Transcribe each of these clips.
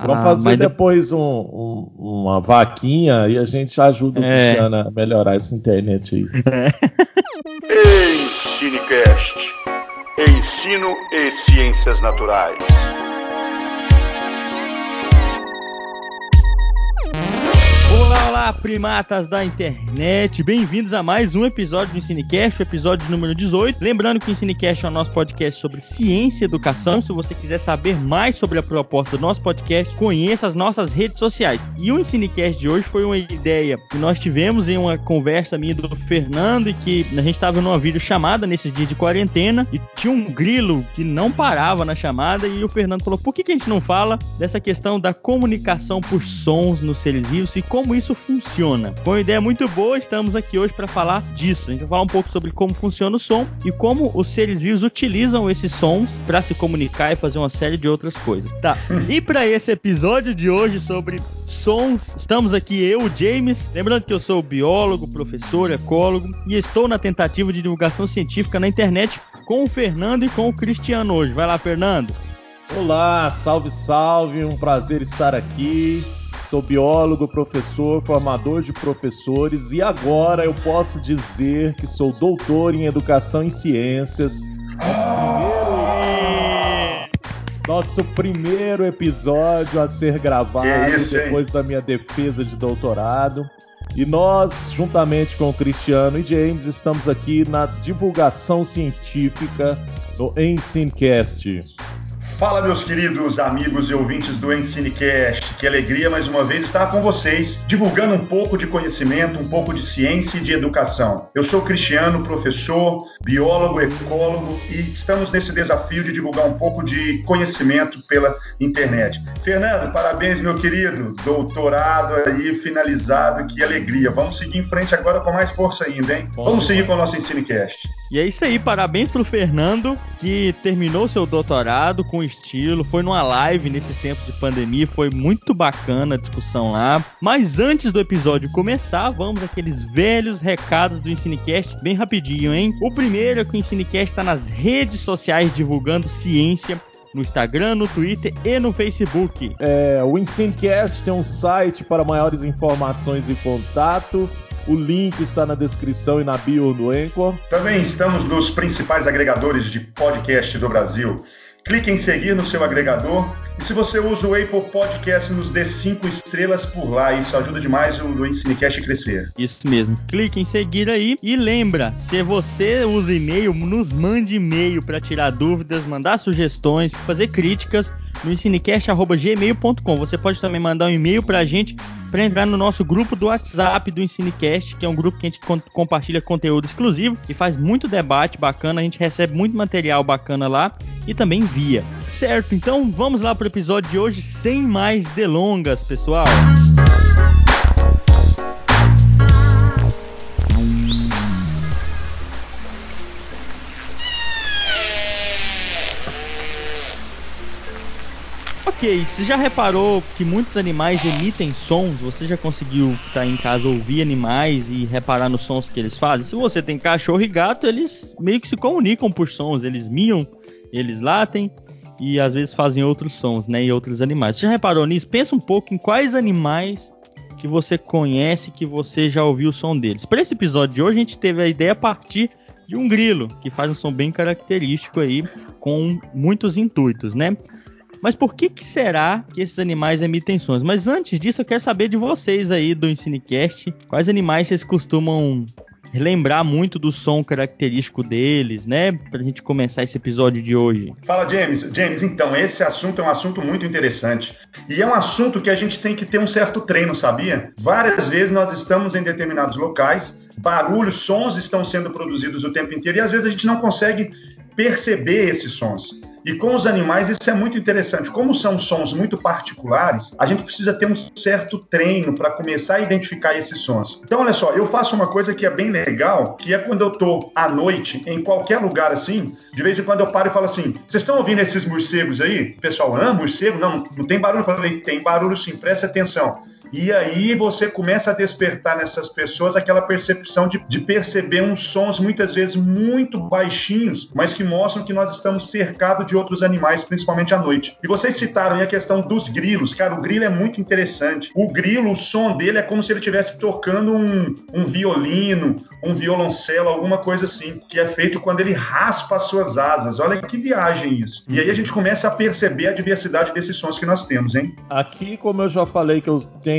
Vamos ah, fazer depois um, um, uma vaquinha e a gente ajuda o é. Cristiano a melhorar essa internet aí. É. Ensinecast. Ensino e Ciências Naturais. Olá, primatas da internet! Bem-vindos a mais um episódio do Ensinecast, episódio número 18. Lembrando que o Ensinecast é o nosso podcast sobre ciência e educação. Se você quiser saber mais sobre a proposta do nosso podcast, conheça as nossas redes sociais. E o Ensinecast de hoje foi uma ideia que nós tivemos em uma conversa minha do Fernando e que a gente estava numa videochamada nesses dias de quarentena e tinha um grilo que não parava na chamada e o Fernando falou: por que, que a gente não fala dessa questão da comunicação por sons nos seres vivos e como isso funciona. Com uma ideia muito boa, estamos aqui hoje para falar disso. A gente vai falar um pouco sobre como funciona o som e como os seres vivos utilizam esses sons para se comunicar e fazer uma série de outras coisas. Tá. E para esse episódio de hoje sobre sons, estamos aqui eu, James. Lembrando que eu sou biólogo, professor, ecólogo e estou na tentativa de divulgação científica na internet com o Fernando e com o Cristiano hoje. Vai lá, Fernando. Olá, salve, salve, um prazer estar aqui. Sou biólogo, professor, formador de professores e agora eu posso dizer que sou doutor em educação e ciências. Nosso primeiro episódio a ser gravado isso, depois da minha defesa de doutorado. E nós, juntamente com o Cristiano e James, estamos aqui na divulgação científica no Ensinecast. Fala, meus queridos amigos e ouvintes do Ensinecast. Que alegria mais uma vez estar com vocês, divulgando um pouco de conhecimento, um pouco de ciência e de educação. Eu sou Cristiano, professor, biólogo, ecólogo e estamos nesse desafio de divulgar um pouco de conhecimento pela internet. Fernando, parabéns, meu querido. Doutorado aí finalizado, que alegria. Vamos seguir em frente agora com mais força ainda, hein? Bom, Vamos seguir com o nosso Ensinecast. E é isso aí, parabéns pro Fernando, que terminou seu doutorado com estilo, foi numa live nesses tempos de pandemia, foi muito bacana a discussão lá. Mas antes do episódio começar, vamos aqueles velhos recados do Ensinecast, bem rapidinho, hein? O primeiro é que o Ensinecast está nas redes sociais divulgando ciência, no Instagram, no Twitter e no Facebook. É, o Ensinecast tem um site para maiores informações e contato. O link está na descrição e na bio do Anchor. Também estamos nos principais agregadores de podcast do Brasil. Clique em seguir no seu agregador. E se você usa o Apple Podcast, nos dê cinco estrelas por lá. Isso ajuda demais o, Ensinecast a crescer. Isso mesmo. Clique em seguir aí. E lembra, se você usa e-mail, nos mande e-mail para tirar dúvidas, mandar sugestões, fazer críticas no ensinecast.gmail.com. Você pode também mandar um e-mail para a gente para entrar no nosso grupo do WhatsApp do Ensinecast, que é um grupo que a gente compartilha conteúdo exclusivo e faz muito debate bacana. A gente recebe muito material bacana lá e também via. Certo, então vamos lá para o episódio de hoje sem mais delongas, pessoal. Ok, você já reparou que muitos animais emitem sons? Você já conseguiu estar em casa ouvir animais e reparar nos sons que eles fazem? Se você tem cachorro e gato, eles meio que se comunicam por sons, eles miam eles latem e às vezes fazem outros sons, né? E outros animais. Você já reparou nisso? Pensa um pouco em quais animais que você conhece, que você já ouviu o som deles. Para esse episódio de hoje, a gente teve a ideia a partir de um grilo, que faz um som bem característico aí, com muitos intuitos, né? Mas por que, que será que esses animais emitem sons? Mas antes disso, eu quero saber de vocês aí do Ensinecast, quais animais vocês costumam lembrar muito do som característico deles, né? Pra gente começar esse episódio de hoje. Fala, James. James, então, esse assunto é um assunto muito interessante. E é um assunto que a gente tem que ter um certo treino, sabia? Várias vezes nós estamos em determinados locais, barulhos, sons estão sendo produzidos o tempo inteiro e às vezes a gente não consegue perceber esses sons. E com os animais isso é muito interessante. Como são sons muito particulares, a gente precisa ter um certo treino para começar a identificar esses sons. Então, olha só, eu faço uma coisa que é bem legal, que é quando eu tô à noite em qualquer lugar assim, de vez em quando eu paro e falo assim: "Vocês estão ouvindo esses morcegos aí?" O pessoal, "Ah, morcego? Não, não tem barulho". Eu falei: "Tem barulho sim, presta atenção". E aí você começa a despertar nessas pessoas aquela percepção de, de perceber uns sons muitas vezes muito baixinhos, mas que mostram que nós estamos cercados de outros animais, principalmente à noite. E vocês citaram aí a questão dos grilos. Cara, o grilo é muito interessante. O grilo, o som dele é como se ele estivesse tocando um, um violino, um violoncelo, alguma coisa assim, que é feito quando ele raspa as suas asas. Olha que viagem isso. E aí a gente começa a perceber a diversidade desses sons que nós temos, hein? Aqui, como eu já falei que eu tenho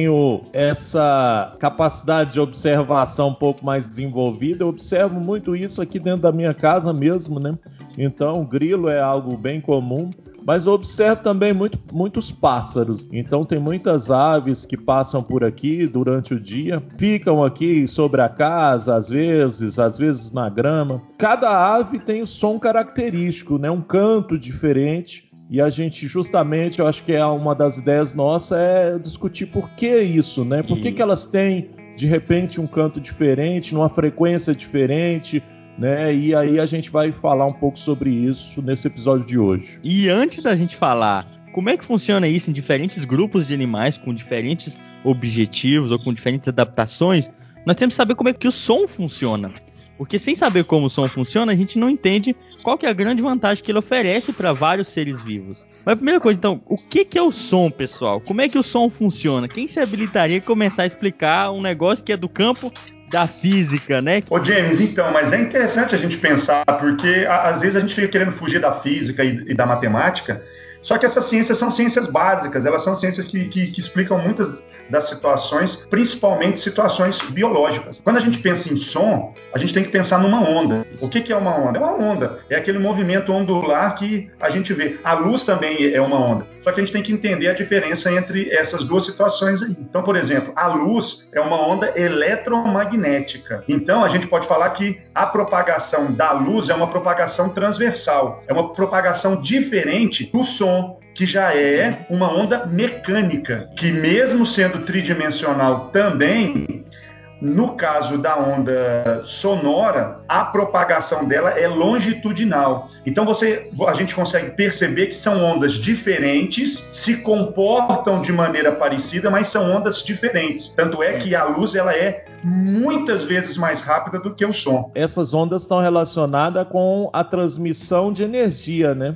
essa capacidade de observação um pouco mais desenvolvida, eu observo muito isso aqui dentro da minha casa mesmo, né? Então, grilo é algo bem comum. Mas eu observo também muito, muitos pássaros. Então tem muitas aves que passam por aqui durante o dia, ficam aqui sobre a casa, às vezes, às vezes na grama. Cada ave tem um som característico, né? Um canto diferente. E a gente, justamente, eu acho que é uma das ideias nossas é discutir por que isso, né? Por que, que elas têm, de repente, um canto diferente, numa frequência diferente, né? E aí a gente vai falar um pouco sobre isso nesse episódio de hoje. E antes da gente falar como é que funciona isso em diferentes grupos de animais com diferentes objetivos ou com diferentes adaptações, nós temos que saber como é que o som funciona. Porque sem saber como o som funciona, a gente não entende qual que é a grande vantagem que ele oferece para vários seres vivos. Mas a primeira coisa, então, o que, que é o som, pessoal? Como é que o som funciona? Quem se habilitaria a começar a explicar um negócio que é do campo da física, né? Ô James, então, mas é interessante a gente pensar, porque às vezes a gente fica querendo fugir da física e, e da matemática, só que essas ciências são ciências básicas, elas são ciências que, que, que, explicam muitas das situações, principalmente situações biológicas. Quando a gente pensa em som, a gente tem que pensar numa onda. O que, que é uma onda? É uma onda, é aquele movimento ondular que a gente vê. A luz também é uma onda. Só que a gente tem que entender a diferença entre essas duas situações aí. Então, por exemplo, a luz é uma onda eletromagnética. Então, a gente pode falar que a propagação da luz é uma propagação transversal, é uma propagação diferente do som que já é uma onda mecânica, que mesmo sendo tridimensional também, no caso da onda sonora, a propagação dela é longitudinal. Então você, a gente consegue perceber que são ondas diferentes, se comportam de maneira parecida, mas são ondas diferentes. Tanto é que a luz ela é muitas vezes mais rápida do que o som. Essas ondas estão relacionadas com a transmissão de energia, né?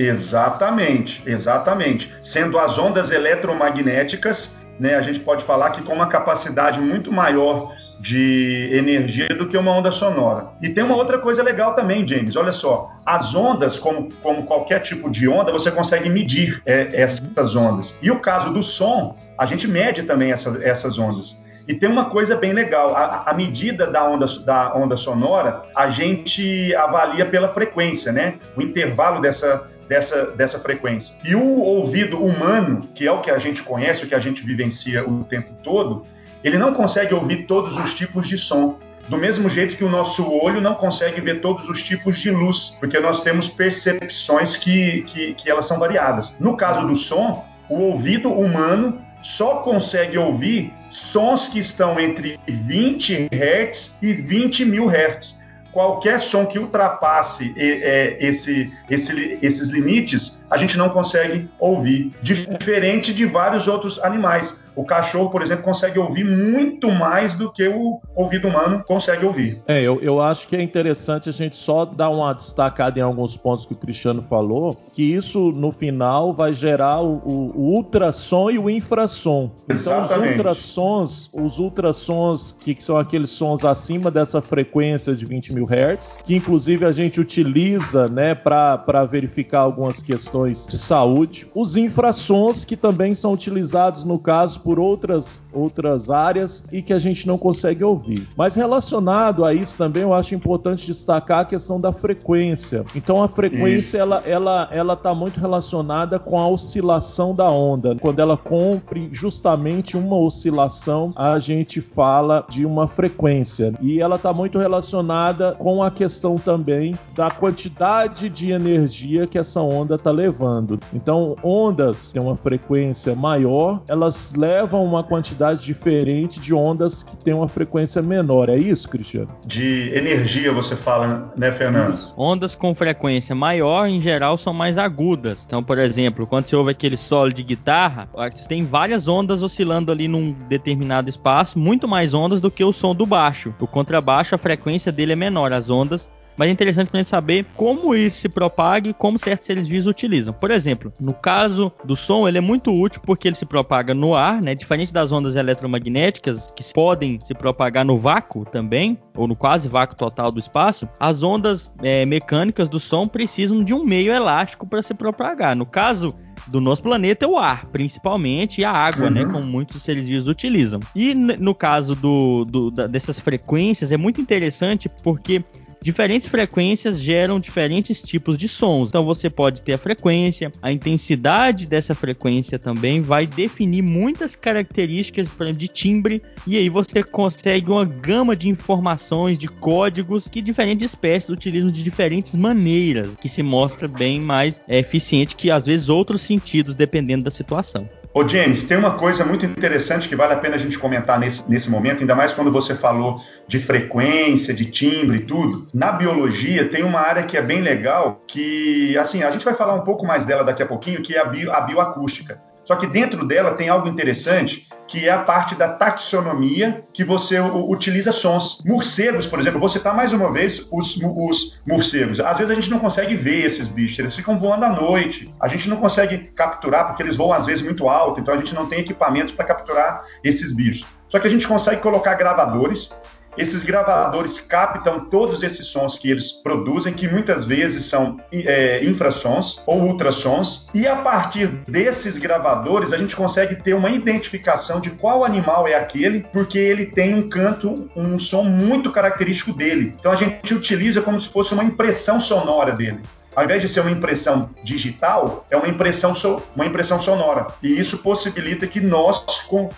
Exatamente, exatamente. Sendo as ondas eletromagnéticas, né, a gente pode falar que com uma capacidade muito maior de energia do que uma onda sonora. E tem uma outra coisa legal também, James. Olha só, as ondas, como, como qualquer tipo de onda, você consegue medir é, essas ondas. E o caso do som, a gente mede também essa, essas ondas. E tem uma coisa bem legal: a, a, medida da onda, da onda sonora, a gente avalia pela frequência, né? O intervalo dessa, dessa, dessa frequência. E o ouvido humano, que é o que a gente conhece, o que a gente vivencia o tempo todo, ele não consegue ouvir todos os tipos de som. Do mesmo jeito que o nosso olho não consegue ver todos os tipos de luz, porque nós temos percepções que, que, que elas são variadas. No caso do som, o ouvido humano só consegue ouvir sons que estão entre 20 Hz e 20 mil Hz qualquer som que ultrapasse é, esse, esse, esses limites, a gente não consegue ouvir, diferente de vários outros animais. O cachorro, por exemplo, consegue ouvir muito mais do que o ouvido humano consegue ouvir. É, eu, eu acho que é interessante a gente só dar uma destacada em alguns pontos que o Cristiano falou, que isso no final vai gerar o, o, o ultrassom e o infrassom. Então os ultrassons, os ultrassons que, que são aqueles sons acima dessa frequência de 20 mil hertz, que inclusive a gente utiliza, né, para verificar algumas questões de saúde. Os infrassons que também são utilizados no caso por outras, outras áreas e que a gente não consegue ouvir. Mas relacionado a isso também, eu acho importante destacar a questão da frequência. Então a frequência ela ela ela está muito relacionada com a oscilação da onda. Quando ela cumpre justamente uma oscilação, a gente fala de uma frequência. E ela está muito relacionada com a questão também da quantidade de energia que essa onda está levando. Então, ondas têm uma frequência maior, elas levam uma quantidade diferente de ondas que têm uma frequência menor. É isso, Cristiano? De energia, você fala, né, Fernando? Isso. Ondas com frequência maior, em geral, são mais agudas. Então, por exemplo, quando você ouve aquele solo de guitarra, tem várias ondas oscilando ali num determinado espaço, muito mais ondas do que o som do baixo. O contrabaixo, a frequência dele é menor, as ondas mas é interessante para gente saber como isso se propaga e como certos seres vivos utilizam. Por exemplo, no caso do som, ele é muito útil porque ele se propaga no ar, né? Diferente das ondas eletromagnéticas que podem se propagar no vácuo também, ou no quase vácuo total do espaço, as ondas é, mecânicas do som precisam de um meio elástico para se propagar. No caso do nosso planeta é o ar, principalmente, e a água, né, uhum. né? Como muitos seres vivos utilizam. E no caso do, do da, dessas frequências, é muito interessante porque Diferentes frequências geram diferentes tipos de sons. Então você pode ter a frequência, a intensidade dessa frequência também vai definir muitas características de timbre e aí você consegue uma gama de informações, de códigos que diferentes espécies utilizam de diferentes maneiras, que se mostra bem mais eficiente que às vezes outros sentidos dependendo da situação. Ô James, tem uma coisa muito interessante que vale a pena a gente comentar nesse, nesse momento, ainda mais quando você falou de frequência, de timbre e tudo. Na biologia tem uma área que é bem legal, que assim, a gente vai falar um pouco mais dela daqui a pouquinho, que é a, bio, a bioacústica. Só que dentro dela tem algo interessante que é a parte da taxonomia que você utiliza sons. Morcegos, por exemplo, você citar mais uma vez os, os morcegos. Às vezes a gente não consegue ver esses bichos, eles ficam voando à noite. A gente não consegue capturar porque eles voam às vezes muito alto, então a gente não tem equipamentos para capturar esses bichos. Só que a gente consegue colocar gravadores esses gravadores captam todos esses sons que eles produzem, que muitas vezes são é, infrassons ou ultrassons, e a partir desses gravadores a gente consegue ter uma identificação de qual animal é aquele, porque ele tem um canto, um som muito característico dele. Então a gente utiliza como se fosse uma impressão sonora dele. Ao invés de ser uma impressão digital, é uma impressão, so, uma impressão sonora. E isso possibilita que nós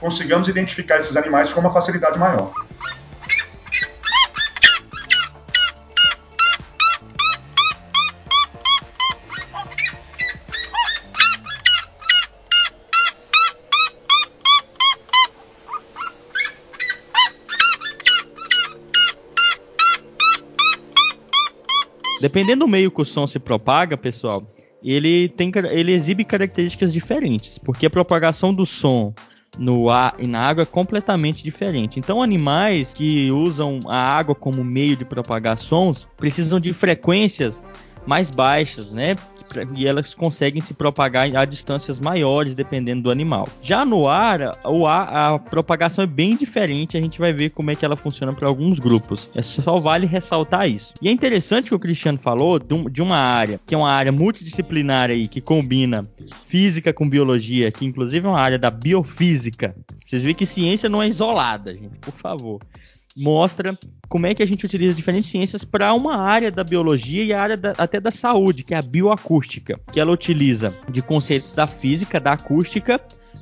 consigamos identificar esses animais com uma facilidade maior. Dependendo do meio que o som se propaga, pessoal, ele tem ele exibe características diferentes, porque a propagação do som no ar e na água é completamente diferente. Então, animais que usam a água como meio de propagar sons precisam de frequências mais baixas, né? E elas conseguem se propagar a distâncias maiores dependendo do animal. Já no ar, o ar, a propagação é bem diferente, a gente vai ver como é que ela funciona para alguns grupos. É só vale ressaltar isso. E é interessante que o Cristiano falou de uma área, que é uma área multidisciplinar aí, que combina física com biologia, que inclusive é uma área da biofísica. Vocês veem que ciência não é isolada, gente, por favor mostra como é que a gente utiliza diferentes ciências para uma área da biologia e a área da, até da saúde, que é a bioacústica, que ela utiliza de conceitos da física, da acústica,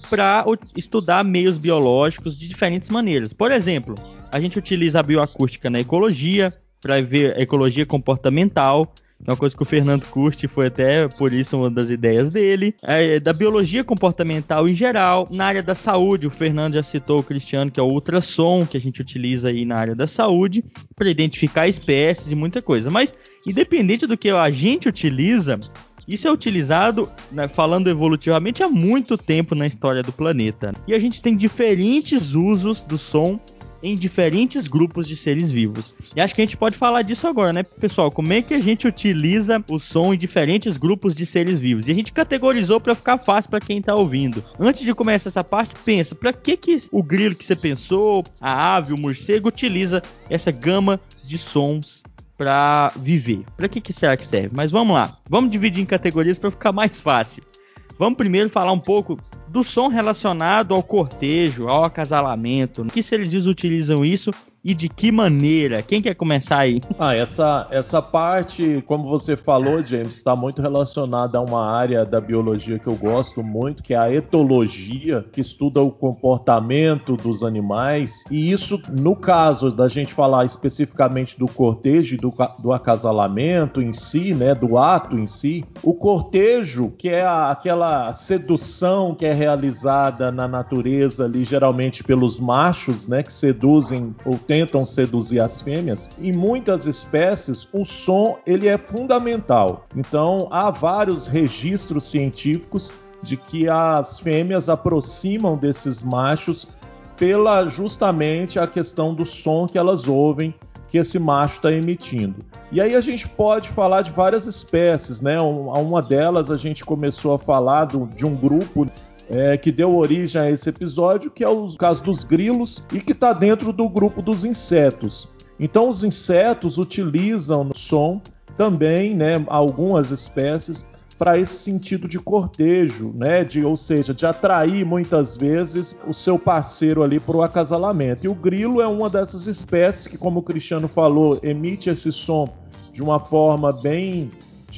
para estudar meios biológicos de diferentes maneiras. Por exemplo, a gente utiliza a bioacústica na ecologia, para ver ecologia comportamental, é uma coisa que o Fernando curte, foi até por isso uma das ideias dele. É, da biologia comportamental em geral, na área da saúde, o Fernando já citou o Cristiano, que é o ultrassom, que a gente utiliza aí na área da saúde, para identificar espécies e muita coisa. Mas, independente do que a gente utiliza, isso é utilizado, né, falando evolutivamente, há muito tempo na história do planeta. E a gente tem diferentes usos do som em diferentes grupos de seres vivos. E acho que a gente pode falar disso agora, né, pessoal? Como é que a gente utiliza o som em diferentes grupos de seres vivos? E a gente categorizou para ficar fácil para quem tá ouvindo. Antes de começar essa parte, pensa, para que que o grilo que você pensou, a ave, o morcego utiliza essa gama de sons para viver? Para que que será que serve? Mas vamos lá. Vamos dividir em categorias para ficar mais fácil. Vamos primeiro falar um pouco do som relacionado ao cortejo, ao acasalamento. Que se eles utilizam isso e de que maneira? Quem quer começar aí? Ah, essa, essa parte, como você falou, James, está muito relacionada a uma área da biologia que eu gosto muito, que é a etologia, que estuda o comportamento dos animais. E isso, no caso da gente falar especificamente do cortejo do, do acasalamento em si, né, do ato em si, o cortejo, que é a, aquela sedução que é realizada na natureza ali, geralmente pelos machos, né, que seduzem ou tentam seduzir as fêmeas, em muitas espécies o som ele é fundamental. Então há vários registros científicos de que as fêmeas aproximam desses machos pela justamente a questão do som que elas ouvem que esse macho está emitindo. E aí a gente pode falar de várias espécies, né? Uma delas a gente começou a falar do, de um grupo é, que deu origem a esse episódio, que é o caso dos grilos e que está dentro do grupo dos insetos. Então, os insetos utilizam no som também, né, algumas espécies para esse sentido de cortejo, né, de, ou seja, de atrair muitas vezes o seu parceiro ali para o acasalamento. E o grilo é uma dessas espécies que, como o Cristiano falou, emite esse som de uma forma bem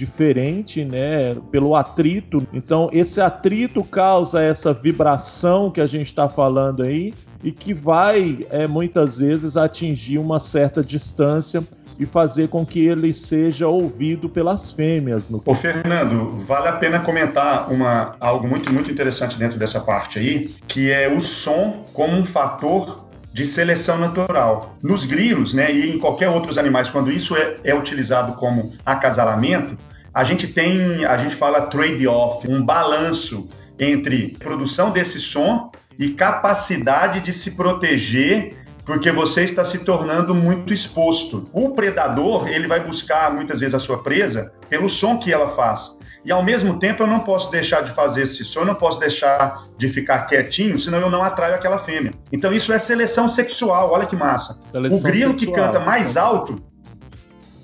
diferente, né, pelo atrito. Então, esse atrito causa essa vibração que a gente está falando aí e que vai é, muitas vezes atingir uma certa distância e fazer com que ele seja ouvido pelas fêmeas. No... Ô, Fernando, vale a pena comentar uma, algo muito, muito interessante dentro dessa parte aí, que é o som como um fator de seleção natural. Nos grilos, né, e em qualquer outros animais, quando isso é, é utilizado como acasalamento, a gente tem, a gente fala trade-off, um balanço entre produção desse som e capacidade de se proteger porque você está se tornando muito exposto. O predador, ele vai buscar muitas vezes a sua presa pelo som que ela faz. E ao mesmo tempo eu não posso deixar de fazer esse som, eu não posso deixar de ficar quietinho, senão eu não atraio aquela fêmea. Então isso é seleção sexual, olha que massa. Seleção o grilo sexual. que canta mais alto,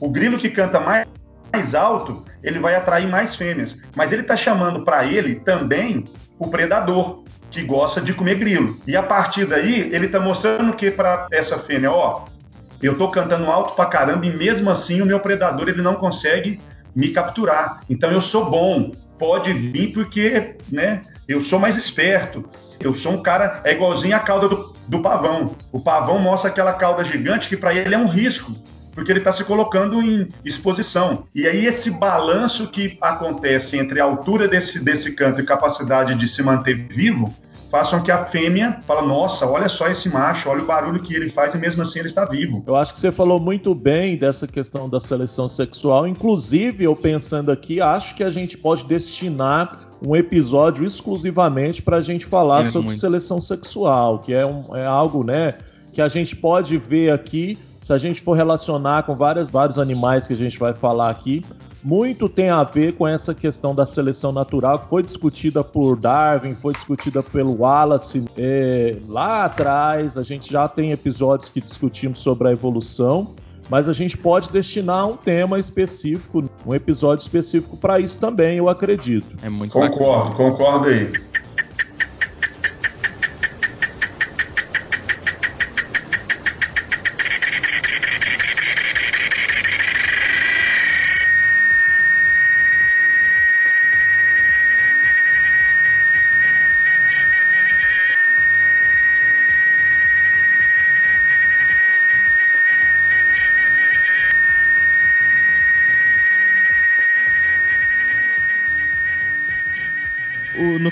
o grilo que canta mais, mais alto, ele vai atrair mais fêmeas. Mas ele está chamando para ele também o predador, que gosta de comer grilo. E a partir daí, ele está mostrando que para essa fêmea, ó, eu estou cantando alto pra caramba e mesmo assim o meu predador ele não consegue me capturar. Então eu sou bom, pode vir porque, né, eu sou mais esperto. Eu sou um cara, é igualzinho a cauda do, do pavão. O pavão mostra aquela cauda gigante que para ele é um risco, porque ele está se colocando em exposição. E aí esse balanço que acontece entre a altura desse, desse canto e capacidade de se manter vivo façam que a fêmea fala, nossa, olha só esse macho, olha o barulho que ele faz e mesmo assim ele está vivo. Eu acho que você falou muito bem dessa questão da seleção sexual. Inclusive, eu pensando aqui, acho que a gente pode destinar um episódio exclusivamente para a gente falar é, sobre muito. seleção sexual, que é, um, é algo, né, que a gente pode ver aqui se a gente for relacionar com várias, vários animais que a gente vai falar aqui, muito tem a ver com essa questão da seleção natural que foi discutida por Darwin, foi discutida pelo Wallace é, lá atrás. A gente já tem episódios que discutimos sobre a evolução, mas a gente pode destinar um tema específico, um episódio específico para isso também, eu acredito. É muito concordo, bacana. concordo aí.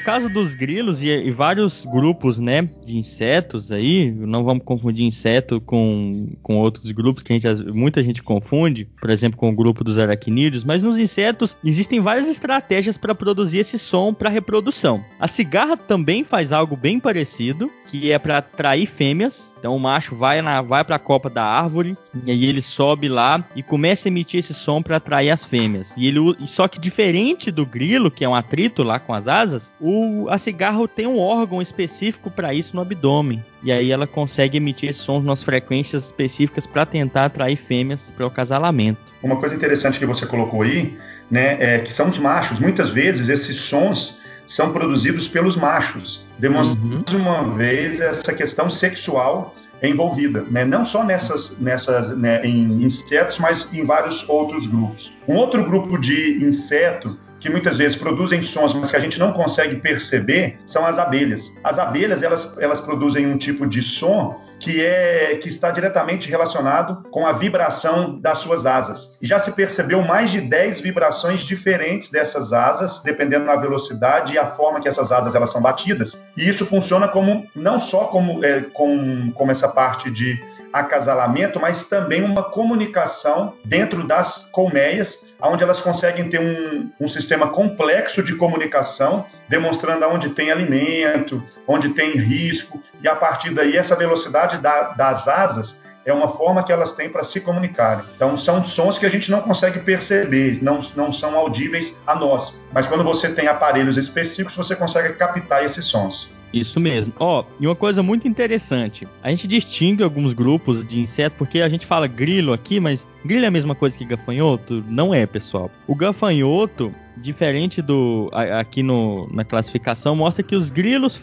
Caso dos grilos e, e, vários grupos, né, de insetos aí, não vamos confundir inseto com, com outros grupos que gente, muita gente confunde, por exemplo, com o grupo dos aracnídeos, mas nos insetos existem várias estratégias para produzir esse som para reprodução. A cigarra também faz algo bem parecido, que é para atrair fêmeas. Então o macho vai na vai para a copa da árvore e aí ele sobe lá e começa a emitir esse som para atrair as fêmeas. E ele só que diferente do grilo, que é um atrito lá com as asas, o a cigarra tem um órgão específico para isso no abdômen. E aí ela consegue emitir esses sons nas frequências específicas para tentar atrair fêmeas para o acasalamento. Uma coisa interessante que você colocou aí, né, é que são os machos. Muitas vezes esses sons são produzidos pelos machos, demonstrando uhum. uma vez essa questão sexual envolvida, né? não só nessas, nessas né, em insetos, mas em vários outros grupos. Um outro grupo de inseto que muitas vezes produzem sons, mas que a gente não consegue perceber, são as abelhas. As abelhas, elas, elas produzem um tipo de som que é que está diretamente relacionado com a vibração das suas asas. Já se percebeu mais de 10 vibrações diferentes dessas asas, dependendo da velocidade e a forma que essas asas elas são batidas. E isso funciona como não só como, é, com, como essa parte de acasalamento, mas também uma comunicação dentro das colmeias, onde elas conseguem ter um, um sistema complexo de comunicação, demonstrando onde tem alimento, onde tem risco, e a partir daí essa velocidade da, das asas é uma forma que elas têm para se comunicarem. Então, são sons que a gente não consegue perceber, não, não são audíveis a nós. Mas quando você tem aparelhos específicos, você consegue captar esses sons. Isso mesmo. Ó, oh, e uma coisa muito interessante. A gente distingue alguns grupos de insetos porque a gente fala grilo aqui, mas grilo é a mesma coisa que gafanhoto? Não é, pessoal. O gafanhoto, diferente do aqui no, na classificação, mostra que os grilos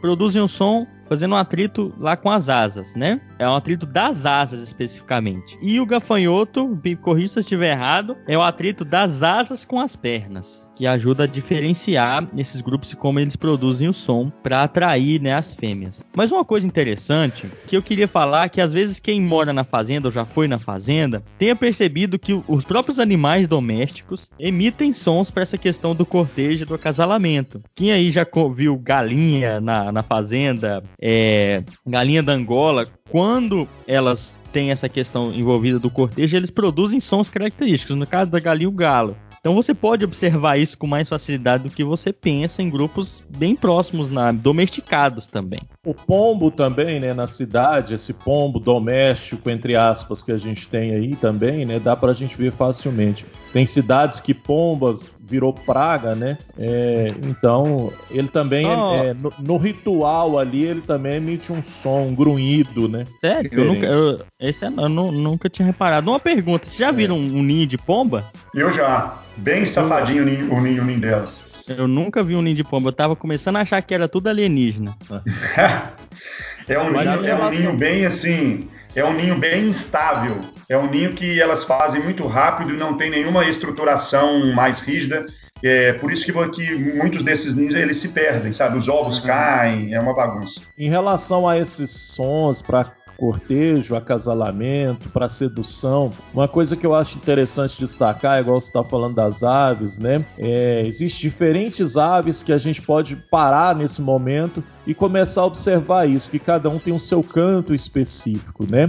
produzem um som fazendo um atrito lá com as asas, né? É um atrito das asas especificamente. E o gafanhoto, corrija se eu estiver errado, é o atrito das asas com as pernas, que ajuda a diferenciar esses grupos e como eles produzem o som para atrair né, as fêmeas. Mas uma coisa interessante que eu queria falar é que às vezes quem mora na fazenda ou já foi na fazenda tenha percebido que os próprios animais domésticos emitem sons para essa questão do cortejo do acasalamento. Quem aí já viu galinha na, na fazenda, é, galinha da Angola, quando elas têm essa questão envolvida do cortejo, eles produzem sons característicos. No caso da galinha, o galo. Então você pode observar isso com mais facilidade do que você pensa em grupos bem próximos, na, domesticados também. O pombo também, né, na cidade, esse pombo doméstico, entre aspas, que a gente tem aí também, né, dá pra gente ver facilmente. Tem cidades que pombas virou praga, né? É, então, ele também, oh. é, no, no, ritual ali, ele também emite um som, um grunhido, né? Sério? Eu nunca, eu, esse é, eu nunca tinha reparado. Uma pergunta, vocês já é. viram um, um, ninho de pomba? Eu já. Bem safadinho o ninho, o ninho, o ninho delas. Eu nunca vi um ninho de pomba. Eu tava começando a achar que era tudo alienígena. é um, ninho, é um ninho bem assim é um ninho bem instável. É um ninho que elas fazem muito rápido e não tem nenhuma estruturação mais rígida. É por isso que, que muitos desses ninhos eles se perdem, sabe? Os ovos uhum. caem, é uma bagunça. Em relação a esses sons para cortejo, acasalamento, para sedução. Uma coisa que eu acho interessante destacar, igual você está falando das aves, né? É, Existem diferentes aves que a gente pode parar nesse momento e começar a observar isso, que cada um tem o seu canto específico, né?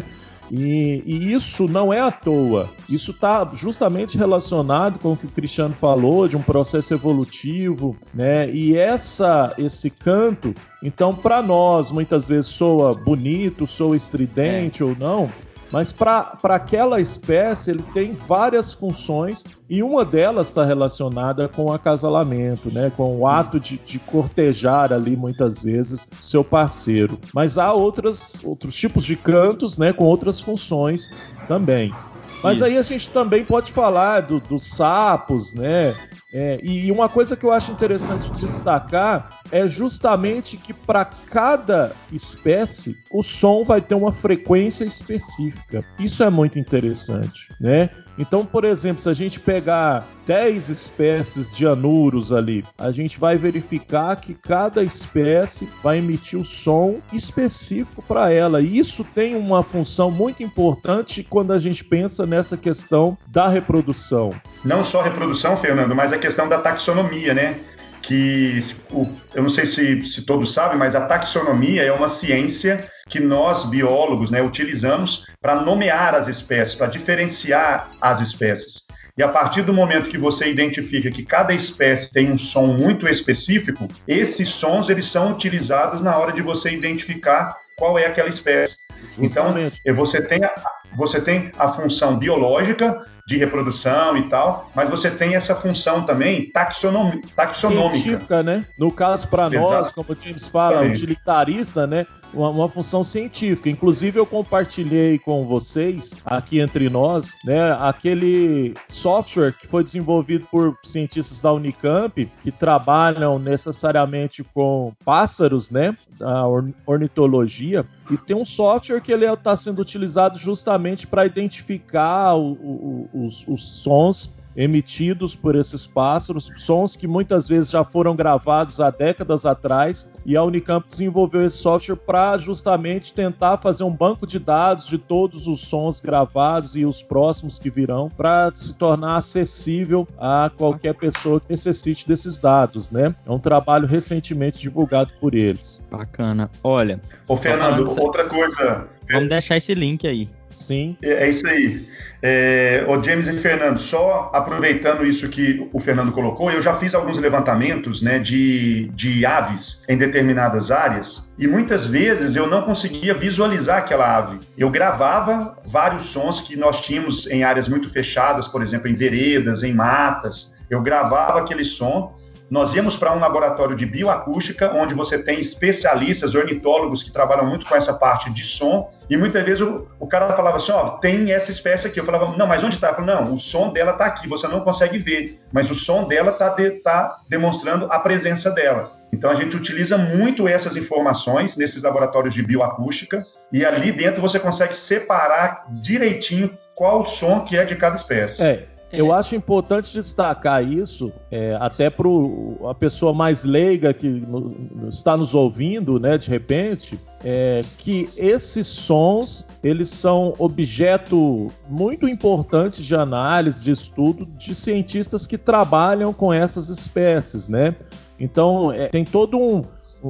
E, e, isso não é à toa. Isso está justamente relacionado com o que o Cristiano falou de um processo evolutivo, né? E essa, esse canto, então para nós muitas vezes soa bonito, soa estridente é. ou não, mas para aquela espécie ele tem várias funções e uma delas está relacionada com o acasalamento, né? com o ato de, de, cortejar ali muitas vezes seu parceiro. Mas há outras, outros tipos de cantos né? com outras funções também. Mas Isso. aí a gente também pode falar do, dos sapos, né? É, e uma coisa que eu acho interessante destacar é justamente que para cada espécie o som vai ter uma frequência específica. Isso é muito interessante, né? Então, por exemplo, se a gente pegar 10 espécies de anuros ali, a gente vai verificar que cada espécie vai emitir o som específico para ela. E isso tem uma função muito importante quando a gente pensa nessa questão da reprodução. Não só reprodução, Fernando, mas a questão da taxonomia, né? que eu não sei se, se, todos sabem, mas a taxonomia é uma ciência que nós, biólogos, né, utilizamos para nomear as espécies, para diferenciar as espécies. E a partir do momento que você identifica que cada espécie tem um som muito específico, esses sons eles são utilizados na hora de você identificar qual é aquela espécie. Justamente. Então, você tem, a, você tem a função biológica, de reprodução e tal, mas você tem essa função também taxonômica. Científica, né? No caso, para nós, como o James fala, utilitarista, né? Uma, uma, função científica. Inclusive, eu compartilhei com vocês, aqui entre nós, né, aquele software que foi desenvolvido por cientistas da Unicamp, que trabalham necessariamente com pássaros, né? A ornitologia, e tem um software que ele está sendo utilizado justamente para identificar o, o, os, os sons emitidos por esses pássaros, sons que muitas vezes já foram gravados há décadas atrás, e a Unicamp desenvolveu esse software para justamente tentar fazer um banco de dados de todos os sons gravados e os próximos que virão, para se tornar acessível a qualquer pessoa que necessite desses dados, né? É um trabalho recentemente divulgado por eles. Bacana. Olha. Ô, Fernando, outra coisa. Vamos deixar esse link aí. Sim. É, é isso aí. É, o James e Fernando, só aproveitando isso que o Fernando colocou, eu já fiz alguns levantamentos né, de, de aves em determinadas áreas e muitas vezes eu não conseguia visualizar aquela ave. Eu gravava vários sons que nós tínhamos em áreas muito fechadas, por exemplo, em veredas, em matas. Eu gravava aquele som nós íamos para um laboratório de bioacústica, onde você tem especialistas, ornitólogos que trabalham muito com essa parte de som, e muitas vezes o, o cara falava assim: Ó, oh, tem essa espécie aqui. Eu falava: Não, mas onde está? Eu falava: Não, o som dela está aqui, você não consegue ver, mas o som dela está de, tá demonstrando a presença dela. Então a gente utiliza muito essas informações nesses laboratórios de bioacústica, e ali dentro você consegue separar direitinho qual o som que é de cada espécie. É, eu acho importante destacar isso, é, até para a pessoa mais leiga que no, está nos ouvindo, né, de repente, é, que esses sons eles são objeto muito importante de análise, de estudo de cientistas que trabalham com essas espécies, né? Então é, tem todo um,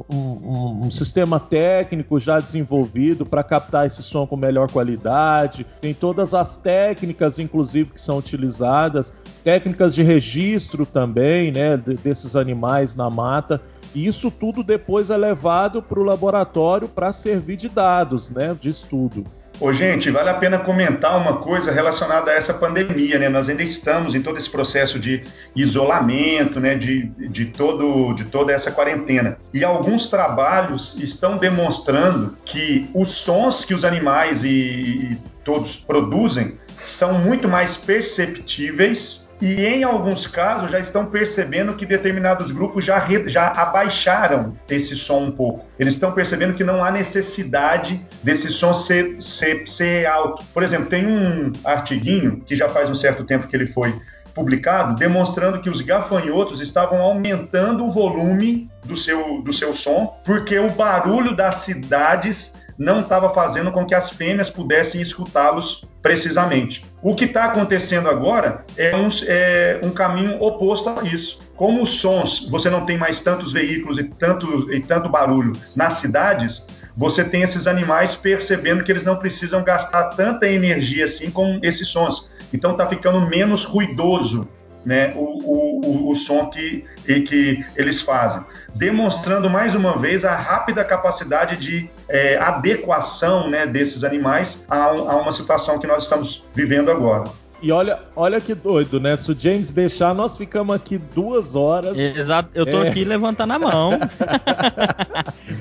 um, um, sistema técnico já desenvolvido para captar esse som com melhor qualidade. Tem todas as técnicas, inclusive, que são utilizadas, técnicas de registro também, né, desses animais na mata. E isso tudo depois é levado para o laboratório para servir de dados, né, de estudo. Ô, gente, vale a pena comentar uma coisa relacionada a essa pandemia, né? Nós ainda estamos em todo esse processo de isolamento, né? De, de, todo, de toda essa quarentena. E alguns trabalhos estão demonstrando que os sons que os animais e, e todos produzem são muito mais perceptíveis e em alguns casos já estão percebendo que determinados grupos já, re, já abaixaram esse som um pouco. Eles estão percebendo que não há necessidade desse som ser, ser, ser alto. Por exemplo, tem um artiguinho que já faz um certo tempo que ele foi publicado, demonstrando que os gafanhotos estavam aumentando o volume do seu, do seu som, porque o barulho das cidades não estava fazendo com que as fêmeas pudessem escutá-los precisamente. O que está acontecendo agora é um, é um, caminho oposto a isso. Como os sons, você não tem mais tantos veículos e tanto, e tanto barulho nas cidades, você tem esses animais percebendo que eles não precisam gastar tanta energia assim com esses sons. Então está ficando menos ruidoso né, o, o, o som que, que eles fazem, demonstrando mais uma vez a rápida capacidade de é, adequação né, desses animais a, a uma situação que nós estamos vivendo agora. E olha, olha que doido, né? Se o James deixar, nós ficamos aqui duas horas. Exato, eu tô é... aqui levantando a mão.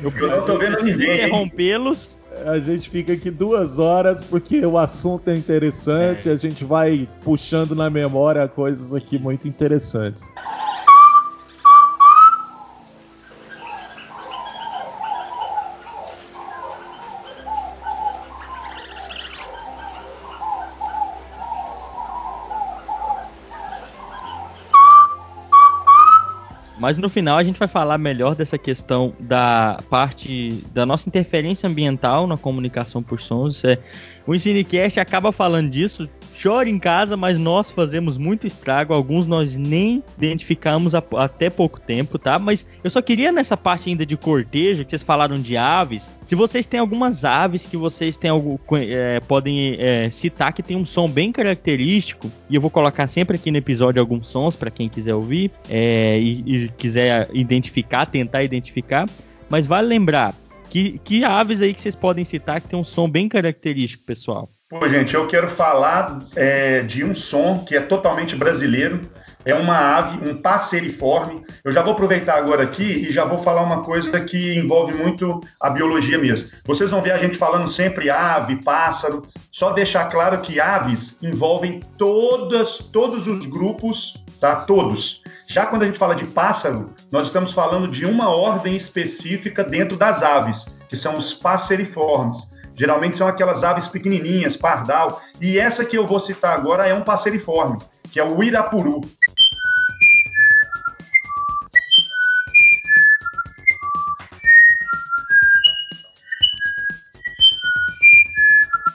eu, eu não tô vendo ninguém. Interrompê-los a gente fica aqui duas horas porque o assunto é interessante, é. a gente vai puxando na memória coisas aqui muito interessantes. Mas no final a gente vai falar melhor dessa questão da parte da nossa interferência ambiental na comunicação por sons. É, o Ensinecast acaba falando disso, chora em casa, mas nós fazemos muito estrago. Alguns nós nem identificamos há, até pouco tempo, tá? Mas eu só queria nessa parte ainda de cortejo, que vocês falaram de aves. Se vocês têm algumas aves que vocês têm algo, é, podem é, citar que tem um som bem característico, e eu vou colocar sempre aqui no episódio alguns sons para quem quiser ouvir é, e, e quiser identificar, tentar identificar. Mas vale lembrar que, que aves aí que vocês podem citar que tem um som bem característico, pessoal? Pô, gente, eu quero falar é, de um som que é totalmente brasileiro. É uma ave, um passeriforme. Eu já vou aproveitar agora aqui e já vou falar uma coisa que envolve muito a biologia mesmo. Vocês vão ver a gente falando sempre ave, pássaro. Só deixar claro que aves envolvem todas, todos os grupos, tá? Todos. Já quando a gente fala de pássaro, nós estamos falando de uma ordem específica dentro das aves, que são os passeriformes. Geralmente são aquelas aves pequenininhas, pardal. E essa que eu vou citar agora é um passeriforme, que é o irapuru.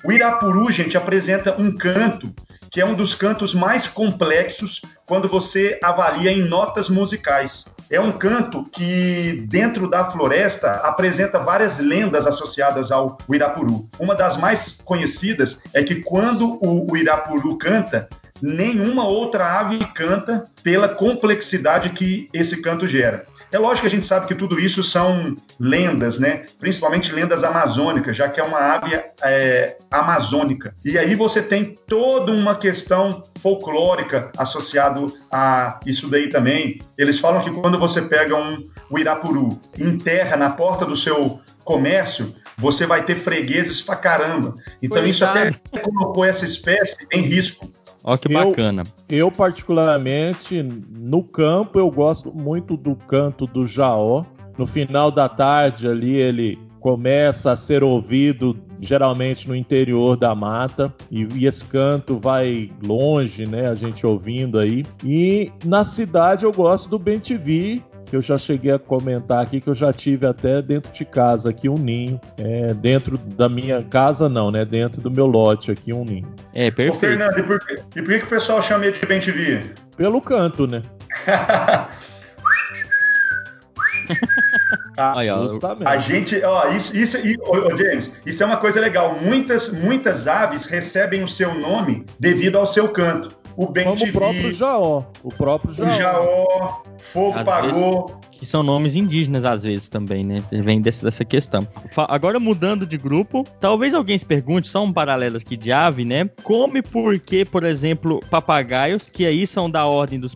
O irapuru, gente, apresenta um canto que é um dos cantos mais complexos quando você avalia em notas musicais. É um canto que, dentro da floresta, apresenta várias lendas associadas ao Irapuru. Uma das mais conhecidas é que quando o Irapuru canta, nenhuma outra ave canta pela complexidade que esse canto gera. É lógico que a gente sabe que tudo isso são lendas, né? Principalmente lendas amazônicas, já que é uma ave é, amazônica. E aí você tem toda uma questão folclórica associado a isso daí também. Eles falam que quando você pega um uirapuru e enterra na porta do seu comércio, você vai ter fregueses pra caramba. Então isso até colocou essa espécie em risco. Ó que bacana. Eu, eu, particularmente, no campo, eu gosto muito do canto do jaó. No final da tarde ali, ele começa a ser ouvido geralmente no interior da mata e, e, esse canto vai longe, né? A gente ouvindo aí. E na cidade eu gosto do Ben TV, que eu já cheguei a comentar aqui que eu já tive até dentro de casa aqui um ninho. É, dentro da minha casa, não, né? Dentro do meu lote aqui um ninho. É, perfeito. Ô, Fernando, e por, que, e por que, o pessoal chama ele de bem TV? Pelo canto, né? Ah, Aí, ó, a gente, ó, isso, isso, ó, James, isso é uma coisa legal. Muitas, muitas aves recebem o seu nome devido ao seu canto. O Ben Como o próprio Jaó. O próprio Jaó. O Jaó, Fogo Às Pagou. Vezes, que são nomes indígenas às vezes também, né? Vem desse, dessa questão. Agora mudando de grupo, talvez alguém se pergunte, só um paralelo aqui de ave, né? Como e por que, por exemplo, papagaios, que aí são da ordem dos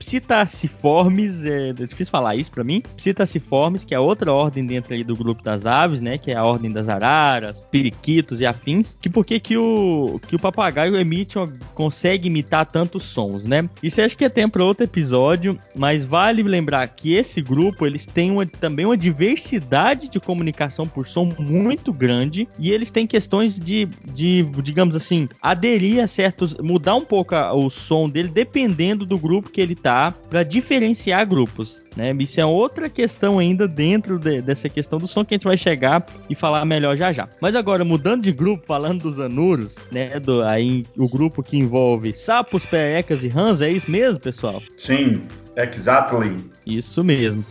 Psittaciformes, é, é difícil falar isso para mim. Psittaciformes, que é outra ordem dentro aí do grupo das aves, né? Que é a ordem das araras, periquitos e afins. Que por que que o, que o papagaio emite, consegue imitar tantos sons, né? Isso acho que é tempo para outro episódio, mas vale lembrar que esse grupo, eles têm uma, também uma diversidade de comunicação por som muito grande e eles têm questões de, de digamos assim, aderir a certos, mudar um pouco a, o som dele dependendo do grupo que ele tá para diferenciar grupos. Né? Isso é outra questão ainda dentro de, dessa questão do som que a gente vai chegar e falar melhor já já. Mas agora, mudando de grupo, falando dos anuros, né? Do, aí, o grupo que envolve sapos, perecas e rãs, é isso mesmo, pessoal? Sim, exactly. Isso mesmo.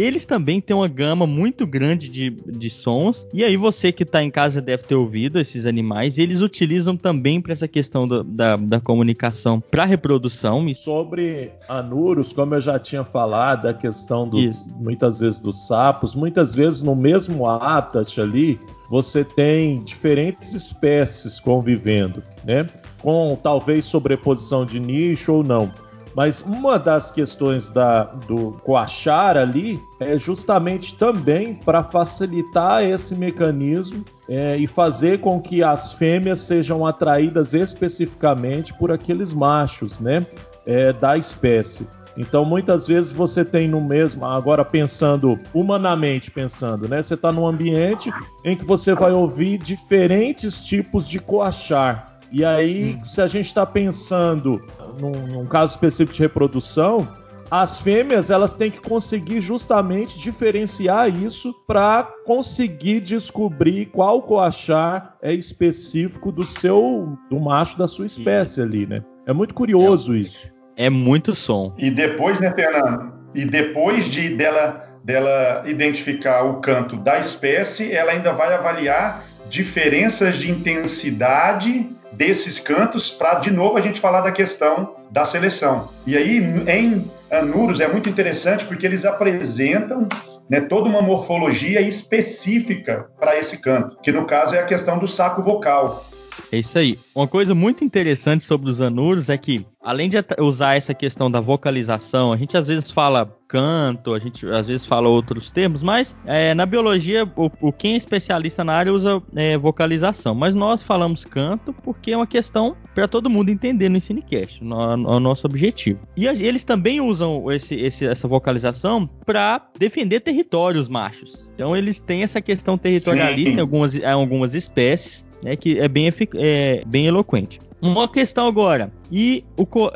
Eles também têm uma gama muito grande de, de sons. E aí você que está em casa deve ter ouvido esses animais. Eles utilizam também para essa questão do, da, da comunicação para reprodução. E sobre anuros, como eu já tinha falado, a questão do, muitas vezes dos sapos, muitas vezes no mesmo habitat ali, você tem diferentes espécies convivendo, né? Com talvez sobreposição de nicho ou não. Mas uma das questões da, do coachar ali é justamente também para facilitar esse mecanismo é, e fazer com que as fêmeas sejam atraídas especificamente por aqueles machos né, é, da espécie. Então, muitas vezes você tem no mesmo, agora pensando humanamente pensando, né? Você está num ambiente em que você vai ouvir diferentes tipos de coachar. E aí, hum. se a gente está pensando num, num, caso específico de reprodução, as fêmeas elas têm que conseguir justamente diferenciar isso para conseguir descobrir qual coachar é específico do seu do macho da sua espécie ali, né? É muito curioso é, isso. É muito som. E depois, né, Fernando? E depois de dela dela identificar o canto da espécie, ela ainda vai avaliar diferenças de intensidade desses cantos para de novo a gente falar da questão da seleção. E aí em anuros é muito interessante porque eles apresentam né, toda uma morfologia específica para esse canto, que no caso é a questão do saco vocal. É isso aí. Uma coisa muito interessante sobre os anuros é que, além de usar essa questão da vocalização, a gente às vezes fala canto, a gente às vezes fala outros termos, mas é, na biologia, o, o, quem é especialista na área usa é, vocalização. Mas nós falamos canto porque é uma questão para todo mundo entender no Ensinecast, no, no, o nosso objetivo. E a, eles também usam esse, esse, essa vocalização para defender territórios machos. Então eles têm essa questão territorialista em algumas, em algumas espécies né, que é bem, é bem eloquente. Uma questão agora, e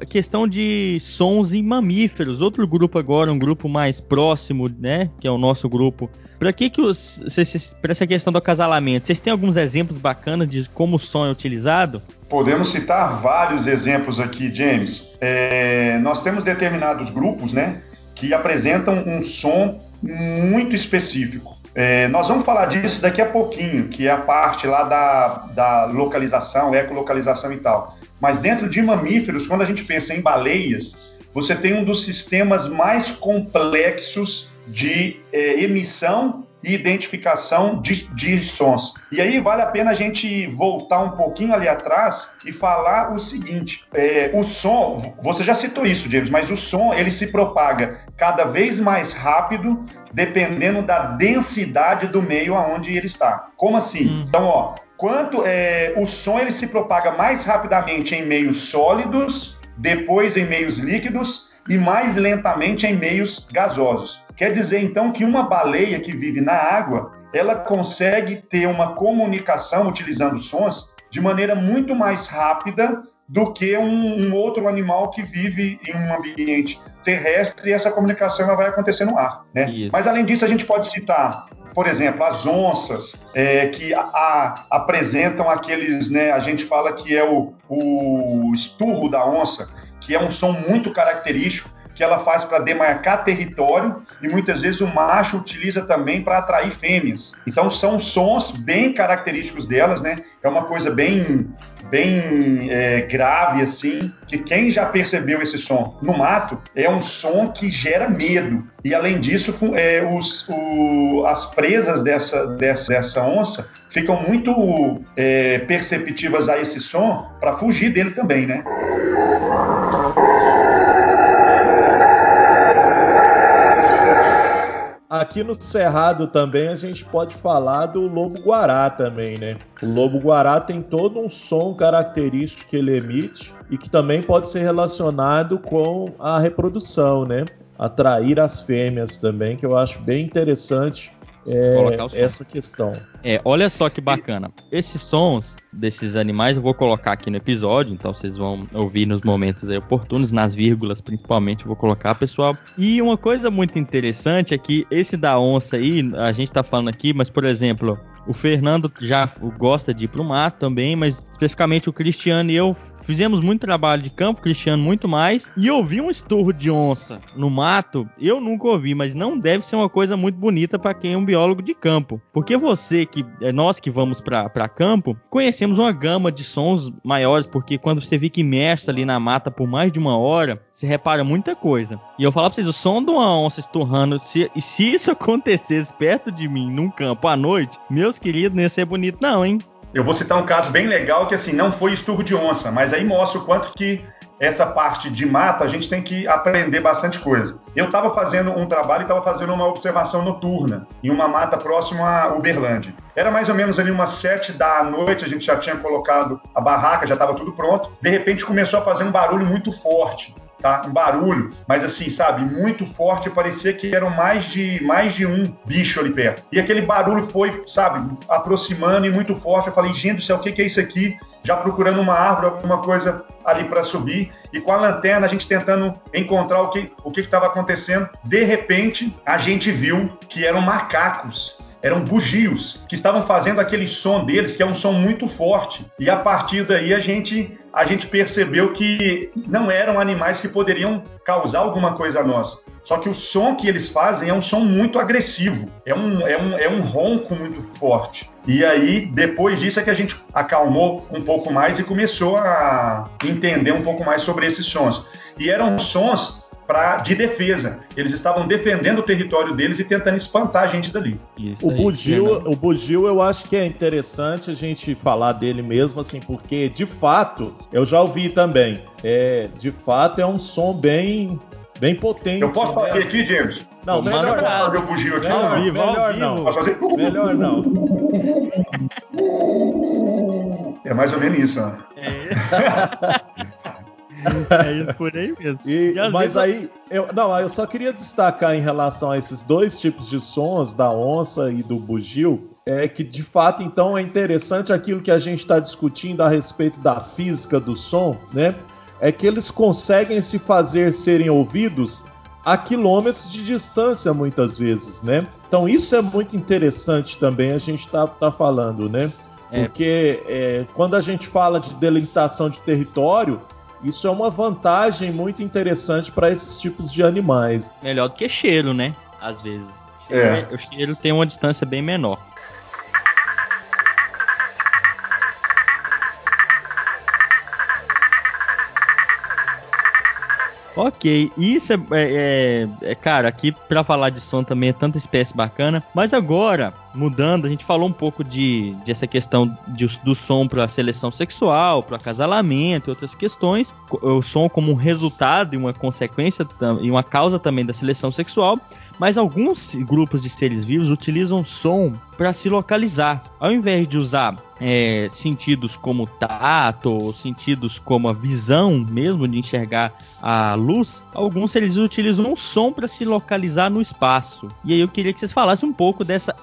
a questão de sons em mamíferos, outro grupo agora, um grupo mais próximo, né, que é o nosso grupo. Para que que os, para essa questão do acasalamento, vocês têm alguns exemplos bacanas de como o som é utilizado? Podemos citar vários exemplos aqui, James. É, nós temos determinados grupos, né, que apresentam um som muito específico. É, nós vamos falar disso daqui a pouquinho, que é a parte lá da, da localização, ecolocalização e tal. Mas dentro de mamíferos, quando a gente pensa em baleias, você tem um dos sistemas mais complexos de é, emissão e identificação de, de, sons. E aí vale a pena a gente voltar um pouquinho ali atrás e falar o seguinte: é, o som, você já citou isso, James, mas o som ele se propaga cada vez mais rápido dependendo da densidade do meio aonde ele está. Como assim? Hum. Então, ó, quanto é, o som ele se propaga mais rapidamente em meios sólidos, depois em meios líquidos e mais lentamente em meios gasosos. Quer dizer então que uma baleia que vive na água, ela consegue ter uma comunicação utilizando sons de maneira muito mais rápida do que um, um, outro animal que vive em um ambiente terrestre e essa comunicação ela vai acontecer no ar. Né? Mas além disso, a gente pode citar, por exemplo, as onças é, que a, a, apresentam aqueles, né, a gente fala que é o, o esturro da onça, que é um som muito característico que ela faz para demarcar território e muitas vezes o macho utiliza também para atrair fêmeas. Então são sons bem característicos delas, né? É uma coisa bem bem é, grave assim, que quem já percebeu esse som no mato é um som que gera medo. E além disso, é, os, o, as presas dessa, dessa, dessa onça ficam muito é, perceptivas a esse som para fugir dele também, né? Aqui no Cerrado também a gente pode falar do lobo-guará também, né? O lobo-guará tem todo um som característico que ele emite e que também pode ser relacionado com a reprodução, né? Atrair as fêmeas também, que eu acho bem interessante é, essa questão. É, olha só que bacana. Esses sons desses animais eu vou colocar aqui no episódio, então vocês vão ouvir nos momentos oportunos, nas vírgulas principalmente eu vou colocar, pessoal. E uma coisa muito interessante é que esse da onça aí, a gente tá falando aqui, mas por exemplo, o Fernando já gosta de ir pro mato também, mas especificamente o Cristiano e eu fizemos muito trabalho de campo, Cristiano muito mais, e ouvi um estorro de onça no mato, eu nunca ouvi, mas não deve ser uma coisa muito bonita para quem é um biólogo de campo, porque você que é nós que vamos para campo, conhecemos uma gama de sons maiores, porque quando você fica imerso ali na mata por mais de uma hora, repara muita coisa. E eu falo pra vocês, o som de uma onça esturrando, se, se isso acontecesse perto de mim, num campo à noite, meus queridos, não ia ser bonito não, hein? Eu vou citar um caso bem legal que assim não foi esturro de onça, mas aí mostra o quanto que essa parte de mata a gente tem que aprender bastante coisa. Eu estava fazendo um trabalho e estava fazendo uma observação noturna em uma mata próxima a Uberlândia. Era mais ou menos ali umas sete da noite, a gente já tinha colocado a barraca, já estava tudo pronto. De repente começou a fazer um barulho muito forte tá? Um barulho, mas assim, sabe, muito forte, parecia que eram mais de mais de um bicho ali perto. E aquele barulho foi, sabe, aproximando e muito forte. Eu falei, gente do céu, o que, é isso aqui? Já procurando uma árvore, alguma coisa ali para subir e com a lanterna a gente tentando encontrar o que o que estava acontecendo. De repente, a gente viu que eram macacos eram bugios que estavam fazendo aquele som deles, que é um som muito forte. E a partir daí a gente, a gente percebeu que não eram animais que poderiam causar alguma coisa a nós. Só que o som que eles fazem é um som muito agressivo, é um, é um, é um ronco muito forte. E aí, depois disso, é que a gente acalmou um pouco mais e começou a entender um pouco mais sobre esses sons. E eram sons pra, de defesa. Eles estavam defendendo o território deles e tentando espantar a gente dali. Isso o aí, bugio, o bugio eu acho que é interessante a gente falar dele mesmo, assim, porque de fato eu já ouvi também. É, de fato é um som bem bem potente. Eu posso fazer né? aqui, James? Não, melhor não. fazer o bugio aqui. Melhor, vivo, melhor não. Posso fazer? Melhor não. É mais ou menos isso. Né? É. É por aí mesmo. E, e mas aí, eu, não, eu só queria destacar em relação a esses dois tipos de sons, da onça e do bugio, é que de fato então é interessante aquilo que a gente está discutindo a respeito da física do som, né? É que eles conseguem se fazer serem ouvidos a quilômetros de distância muitas vezes, né? Então isso é muito interessante também a gente tá, tá falando, né? É. Porque é, quando a gente fala de delimitação de território, isso é uma vantagem muito interessante para esses tipos de animais. Melhor do que cheiro, né? Às vezes. É. O cheiro tem uma distância bem menor. Ok, isso é, é, é, Cara, aqui para falar de som também é tanta espécie bacana. Mas agora, mudando, a gente falou um pouco de, de essa questão de, do som para seleção sexual, para acasalamento e outras questões. O som como um resultado e uma consequência e uma causa também da seleção sexual. Mas alguns grupos de seres vivos utilizam som para se localizar. Ao invés de usar é, sentidos como tato, ou sentidos como a visão mesmo de enxergar a luz, alguns seres utilizam um som para se localizar no espaço. E aí eu queria que vocês falassem um pouco dessa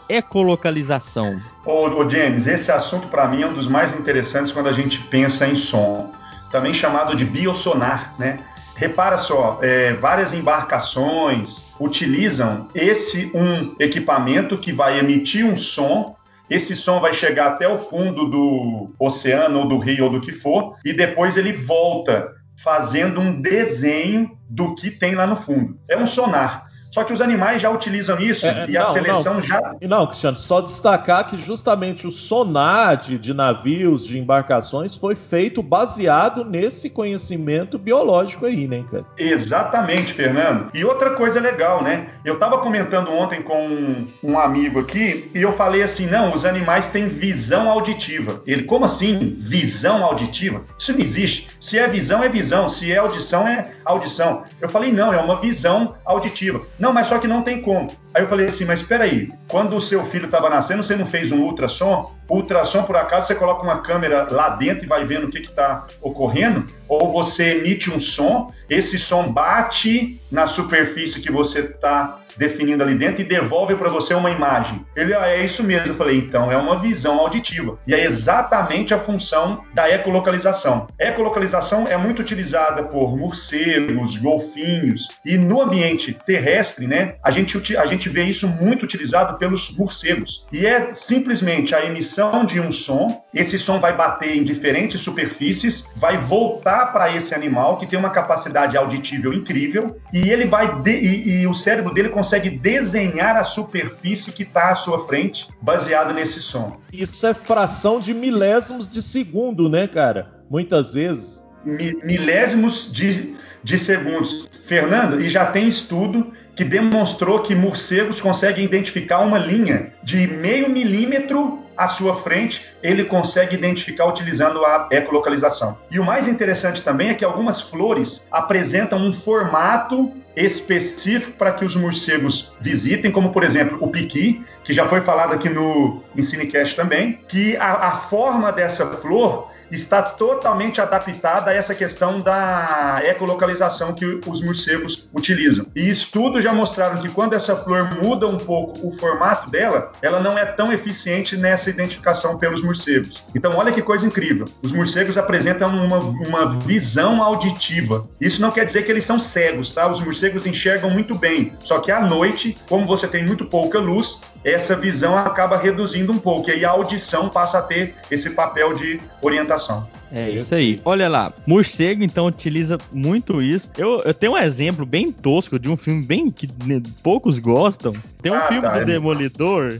ecolocalização. Ô, ô James, esse assunto para mim é um dos mais interessantes quando a gente pensa em som. Também chamado de biosonar, né? Repara só, é, várias embarcações utilizam esse um equipamento que vai emitir um som. Esse som vai chegar até o fundo do oceano ou do rio ou do que for, e depois ele volta fazendo um desenho do que tem lá no fundo. É um sonar. Só que os animais já utilizam isso é, e não, a seleção não. já. Não, Cristiano, só destacar que justamente o sonar de, de, navios, de embarcações, foi feito baseado nesse conhecimento biológico aí, né, cara? Exatamente, Fernando. E outra coisa legal, né? Eu estava comentando ontem com um, um amigo aqui e eu falei assim: não, os animais têm visão auditiva. Ele, como assim? Visão auditiva? Isso não existe. Se é visão, é visão. Se é audição, é audição. Eu falei, não, é uma visão auditiva. Não, mas só que não tem como. Aí eu falei assim, mas espera aí, quando o seu filho estava nascendo, você não fez um ultrassom? Ultrassom, por acaso, você coloca uma câmera lá dentro e vai vendo o que está ocorrendo? Ou você emite um som, esse som bate na superfície que você está definindo ali dentro e devolve para você uma imagem. Ele, ah, é isso mesmo. Eu falei, então é uma visão auditiva. E é exatamente a função da ecolocalização. Ecolocalização é muito utilizada por morcegos, golfinhos e no ambiente terrestre, né, a gente, a gente vê isso muito utilizado pelos morcegos. E é simplesmente a emissão de um som, esse som vai bater em diferentes superfícies, vai voltar para esse animal que tem uma capacidade auditiva incrível e ele vai de, e, e o cérebro dele consegue desenhar a superfície que está à sua frente, baseado nesse som. Isso é fração de milésimos de segundo, né, cara? Muitas vezes. Mi milésimos de, de segundos. Fernando, e já tem estudo que demonstrou que morcegos conseguem identificar uma linha de meio milímetro à sua frente, ele consegue identificar utilizando a ecolocalização. E o mais interessante também é que algumas flores apresentam um formato específico para que os morcegos visitem, como por exemplo o piqui, que já foi falado aqui no Ensinecast também, que a, a forma dessa flor está totalmente adaptada a essa questão da ecolocalização que os morcegos utilizam. E estudos já mostraram que quando essa flor muda um pouco o formato dela, ela não é tão eficiente nessa identificação pelos morcegos. Então, olha que coisa incrível. Os morcegos apresentam uma, uma visão auditiva. Isso não quer dizer que eles são cegos, tá? Os morcegos enxergam muito bem. Só que à noite, como você tem muito pouca luz, essa visão acaba reduzindo um pouco. E aí a audição passa a ter esse papel de orientação participação. É isso aí. Olha lá, morcego então utiliza muito isso. Eu, eu tenho um exemplo bem tosco de um filme bem que poucos gostam. Tem um ah, filme tá, do é Demolidor,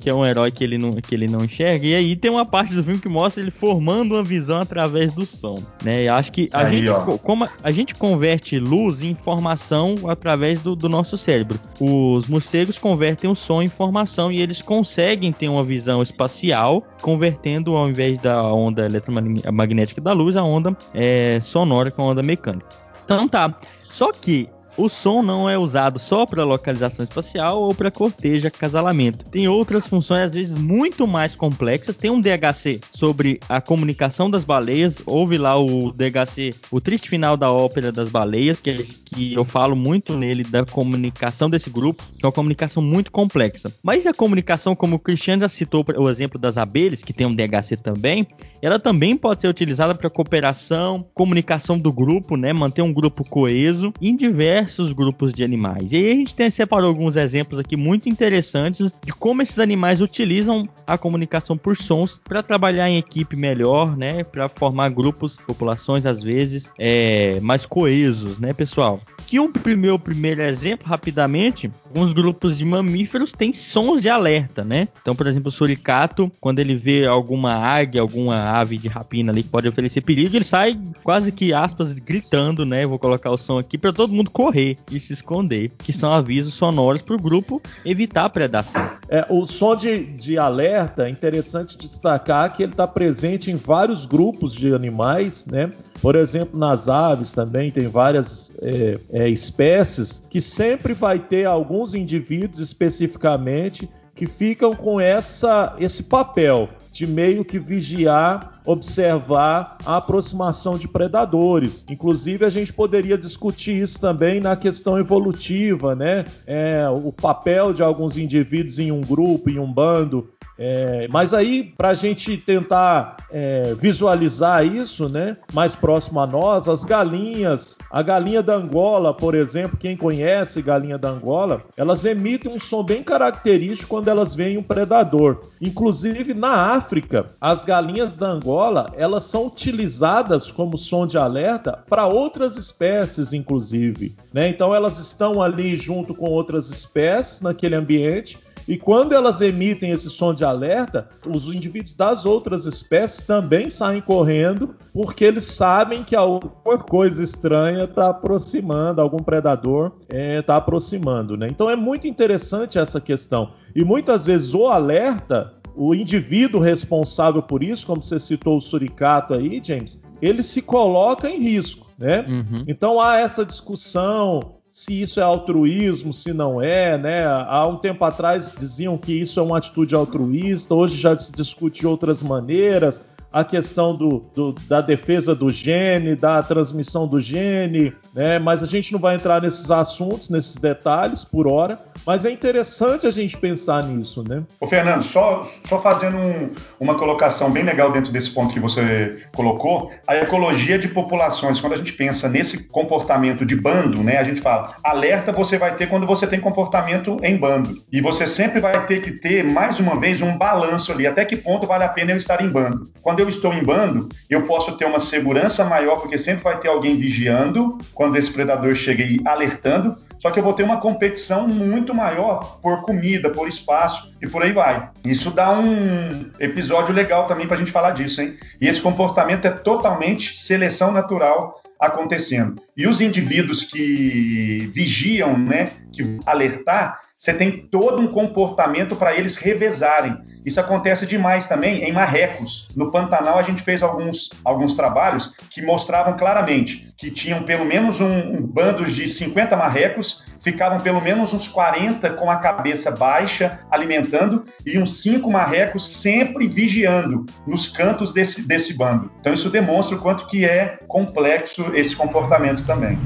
que é um herói que ele, não, que ele não enxerga, e aí tem uma parte do filme que mostra ele formando uma visão através do som. Né? E acho que a aí, gente, ó. como a, a, gente converte luz em informação através do, do nosso cérebro. Os morcegos convertem o som em informação e eles conseguem ter uma visão espacial, convertendo ao invés da onda eletromagnética da luz, a onda é, sonora com a onda mecânica. Então tá. Só que o som não é usado só para localização espacial ou para cortejo, acasalamento. Tem outras funções, às vezes, muito mais complexas. Tem um DHC sobre a comunicação das baleias. Houve lá o DHC, o triste final da ópera das baleias, que, que eu falo muito nele da comunicação desse grupo, que é uma comunicação muito complexa. Mas a comunicação, como o Cristiano já citou o exemplo das abelhas, que tem um DHC também, ela também pode ser utilizada para cooperação, comunicação do grupo, né? Manter um grupo coeso em diversos grupos de animais. E aí a gente tem, separou alguns exemplos aqui muito interessantes de como esses animais utilizam a comunicação por sons para trabalhar em equipe melhor, né? Para formar grupos, populações às vezes é, mais coesos, né, pessoal? Que o meu primeiro exemplo, rapidamente, alguns grupos de mamíferos têm sons de alerta, né? Então, por exemplo, o suricato, quando ele vê alguma águia, alguma ave de rapina ali que pode oferecer perigo, ele sai quase que aspas gritando, né? Vou colocar o som aqui para todo mundo correr e se esconder, que são avisos sonoros para o grupo evitar a predação. É, o som de, de alerta é interessante destacar que ele está presente em vários grupos de animais, né? Por exemplo, nas aves também tem várias é, é, espécies que sempre vai ter alguns indivíduos especificamente que ficam com essa, esse papel de meio que vigiar, observar a aproximação de predadores. Inclusive, a gente poderia discutir isso também na questão evolutiva, né? É, o papel de alguns indivíduos em um grupo, em um bando, é, mas aí, para a gente tentar é, visualizar isso, né, mais próximo a nós, as galinhas, a galinha da Angola, por exemplo, quem conhece galinha da Angola, elas emitem um som bem característico quando elas veem um predador. Inclusive na África, as galinhas da Angola, elas são utilizadas como som de alerta para outras espécies, inclusive. Né? Então elas estão ali junto com outras espécies naquele ambiente e quando elas emitem esse som de alerta, os indivíduos das outras espécies também saem correndo, porque eles sabem que alguma coisa estranha está aproximando, algum predador está é, tá aproximando. Né? Então é muito interessante essa questão. E muitas vezes o alerta, o indivíduo responsável por isso, como você citou o suricato aí, James, ele se coloca em risco. Né? Uhum. Então há essa discussão se isso é altruísmo, se não é, né? Há um tempo atrás diziam que isso é uma atitude altruísta, hoje já se discute de outras maneiras a questão do, do, da defesa do gene, da transmissão do gene, né? Mas a gente não vai entrar nesses assuntos, nesses detalhes por hora, mas é interessante a gente pensar nisso, né? Ô Fernando, só, só fazendo um, uma colocação bem legal dentro desse ponto que você colocou, a ecologia de populações, quando a gente pensa nesse comportamento de bando, né? A gente fala, alerta você vai ter quando você tem comportamento em bando. E você sempre vai ter que ter, mais uma vez, um balanço ali, até que ponto vale a pena eu estar em bando. Quando eu estou em bando, eu posso ter uma segurança maior, porque sempre vai ter alguém vigiando quando esse predador chega e alertando. Só que eu vou ter uma competição muito maior por comida, por espaço e por aí vai. Isso dá um episódio legal também para a gente falar disso, hein? E esse comportamento é totalmente seleção natural acontecendo. E os indivíduos que vigiam, né, que alertar, você tem todo um comportamento para eles revezarem. Isso acontece demais também em marrecos. No Pantanal a gente fez alguns, alguns trabalhos que mostravam claramente que tinham pelo menos um, um bando de 50 marrecos, ficavam pelo menos uns 40 com a cabeça baixa alimentando e uns 5 marrecos sempre vigiando nos cantos desse, desse bando. Então isso demonstra o quanto que é complexo esse comportamento também.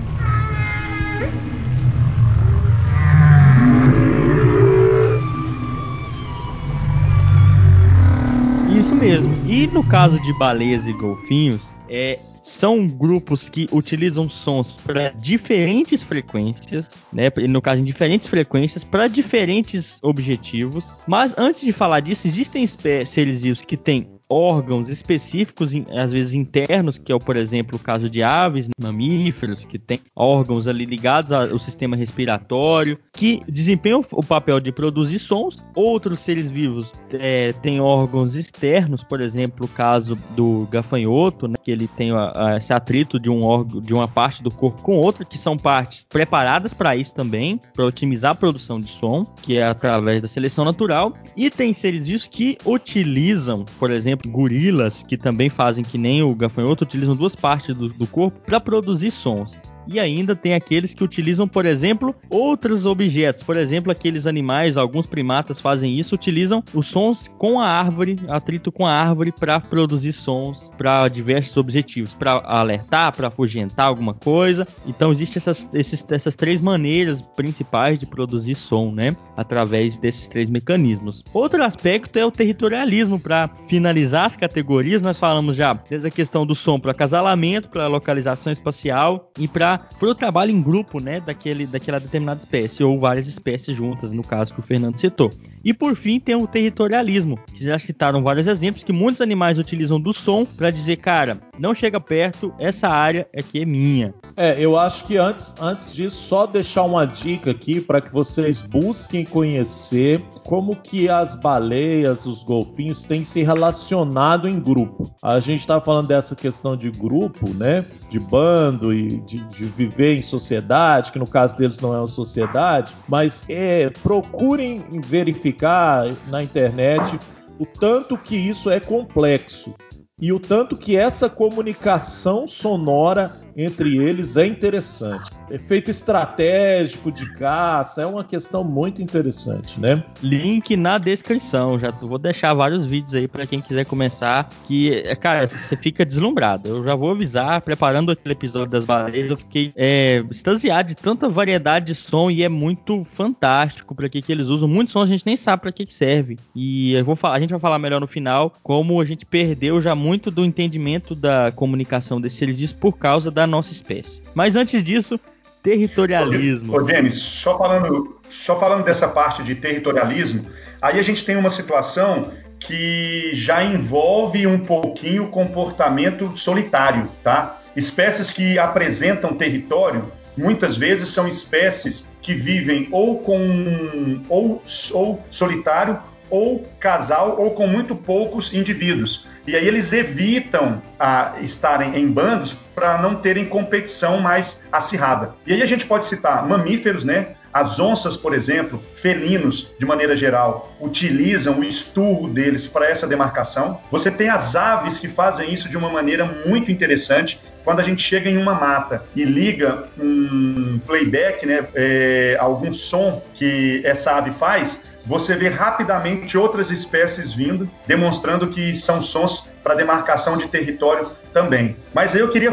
E no caso de baleias e golfinhos, é, são grupos que utilizam sons para diferentes frequências, né? No caso, em diferentes frequências, para diferentes objetivos. Mas antes de falar disso, existem seres vivos que têm órgãos específicos, às vezes internos, que é, por exemplo, o caso de aves, mamíferos, que tem órgãos ali ligados ao sistema respiratório, que desempenham o papel de produzir sons. Outros seres vivos é, têm órgãos externos, por exemplo, o caso do gafanhoto, né, que ele tem a, a, esse atrito de um órgão, de uma parte do corpo com outra, que são partes preparadas para isso também, para otimizar a produção de som, que é através da seleção natural. E tem seres vivos que utilizam, por exemplo, gorilas, que também fazem que nem o gafanhoto, utilizam duas partes do, do corpo para produzir sons. E ainda tem aqueles que utilizam, por exemplo, outros objetos. Por exemplo, aqueles animais, alguns primatas fazem isso, utilizam os sons com a árvore, atrito com a árvore, para produzir sons para diversos objetivos, para alertar, para afugentar alguma coisa. Então, existem essas, esses, essas três maneiras principais de produzir som, né? Através desses três mecanismos. Outro aspecto é o territorialismo. Para finalizar as categorias, nós falamos já desde a questão do som para acasalamento, para localização espacial e para para o trabalho em grupo, né, daquele, daquela determinada espécie, ou várias espécies juntas, no caso que o Fernando citou. E por fim tem o territorialismo, que já citaram vários exemplos, que muitos animais utilizam do som para dizer, cara, não chega perto, essa área aqui é minha. É, eu acho que antes, antes disso, só deixar uma dica aqui para que vocês busquem conhecer como que as baleias, os golfinhos têm se relacionado em grupo. A gente está falando dessa questão de grupo, né? De bando e de, de, viver em sociedade, que no caso deles não é uma sociedade, mas é, procurem verificar na internet o tanto que isso é complexo e o tanto que essa comunicação sonora entre eles é interessante. Efeito estratégico de caça é uma questão muito interessante, né? Link na descrição. Já vou deixar vários vídeos aí para quem quiser começar. Que, é, cara, você fica deslumbrado. Eu já vou avisar, preparando aquele episódio das baleias, eu fiquei é, extasiado de tanta variedade de som e é muito fantástico para que, que eles usam. Muitos sons a gente nem sabe para que, que serve. E eu vou falar, a gente vai falar melhor no final como a gente perdeu já muito do entendimento da comunicação desses serviços por causa da nossa espécie. Mas antes disso, territorialismo. Ô, Denis, só falando, só falando dessa parte de territorialismo, aí a gente tem uma situação que já envolve um pouquinho comportamento solitário, tá? Espécies que apresentam território, muitas vezes são espécies que vivem ou com ou, ou solitário ou casal ou com muito poucos indivíduos. E aí eles evitam a, estarem em bandos para não terem competição mais acirrada. E aí a gente pode citar mamíferos, né? As onças, por exemplo, felinos, de maneira geral, utilizam o esturro deles para essa demarcação. Você tem as aves que fazem isso de uma maneira muito interessante. Quando a gente chega em uma mata e liga um playback, né, é, algum som que essa ave faz, você vê rapidamente outras espécies vindo, demonstrando que são sons para demarcação de território também. Mas eu queria,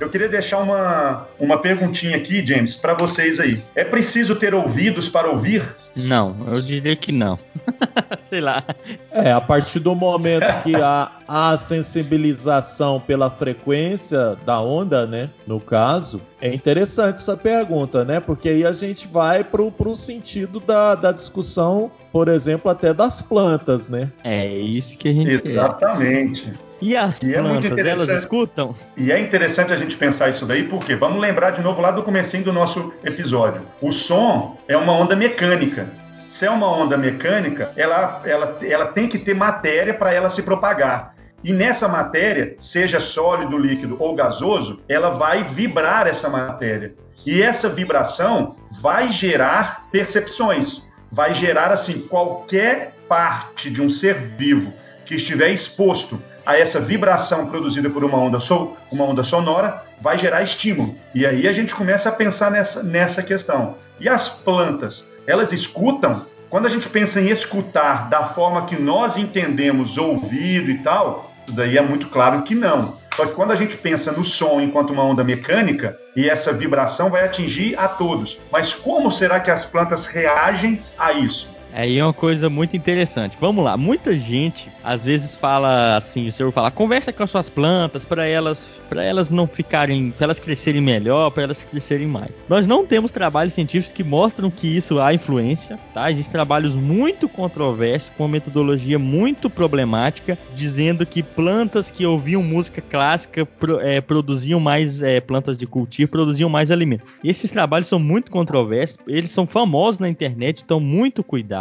eu queria deixar uma, uma perguntinha aqui, James, para vocês aí. É preciso ter ouvidos para ouvir? Não, eu diria que não. Sei lá. É, a partir do momento que há a sensibilização pela frequência da onda, né? No caso, é interessante essa pergunta, né? Porque aí a gente vai pro, pro sentido da, da discussão, por exemplo, até das plantas, né? É isso que a gente. Exatamente. E as e é plantas, é elas escutam? E é interessante a gente pensar isso daí, porque vamos lembrar de novo lá do comecinho do nosso episódio. O som é uma onda mecânica. Se é uma onda mecânica, ela, ela, ela tem que ter matéria para ela se propagar. E nessa matéria, seja sólido, líquido ou gasoso, ela vai vibrar essa matéria. E essa vibração vai gerar percepções, vai gerar assim qualquer parte de um ser vivo que estiver exposto a essa vibração produzida por uma onda, so, uma onda sonora, vai gerar estímulo. E aí a gente começa a pensar nessa, nessa questão. E as plantas, elas escutam? Quando a gente pensa em escutar da forma que nós entendemos ouvido e tal, daí é muito claro que não. Só que quando a gente pensa no som enquanto uma onda mecânica, e essa vibração vai atingir a todos. Mas como será que as plantas reagem a isso? Aí é uma coisa muito interessante. Vamos lá, muita gente às vezes fala assim, o senhor fala, conversa com as suas plantas para elas, para elas não ficarem, para elas crescerem melhor, para elas crescerem mais. Nós não temos trabalhos científicos que mostram que isso há influência, tá? Existem trabalhos muito controversos com uma metodologia muito problemática, dizendo que plantas que ouviam música clássica pro, é, produziam mais é, plantas de cultivo, produziam mais alimento. E esses trabalhos são muito controversos, eles são famosos na internet, então muito cuidado,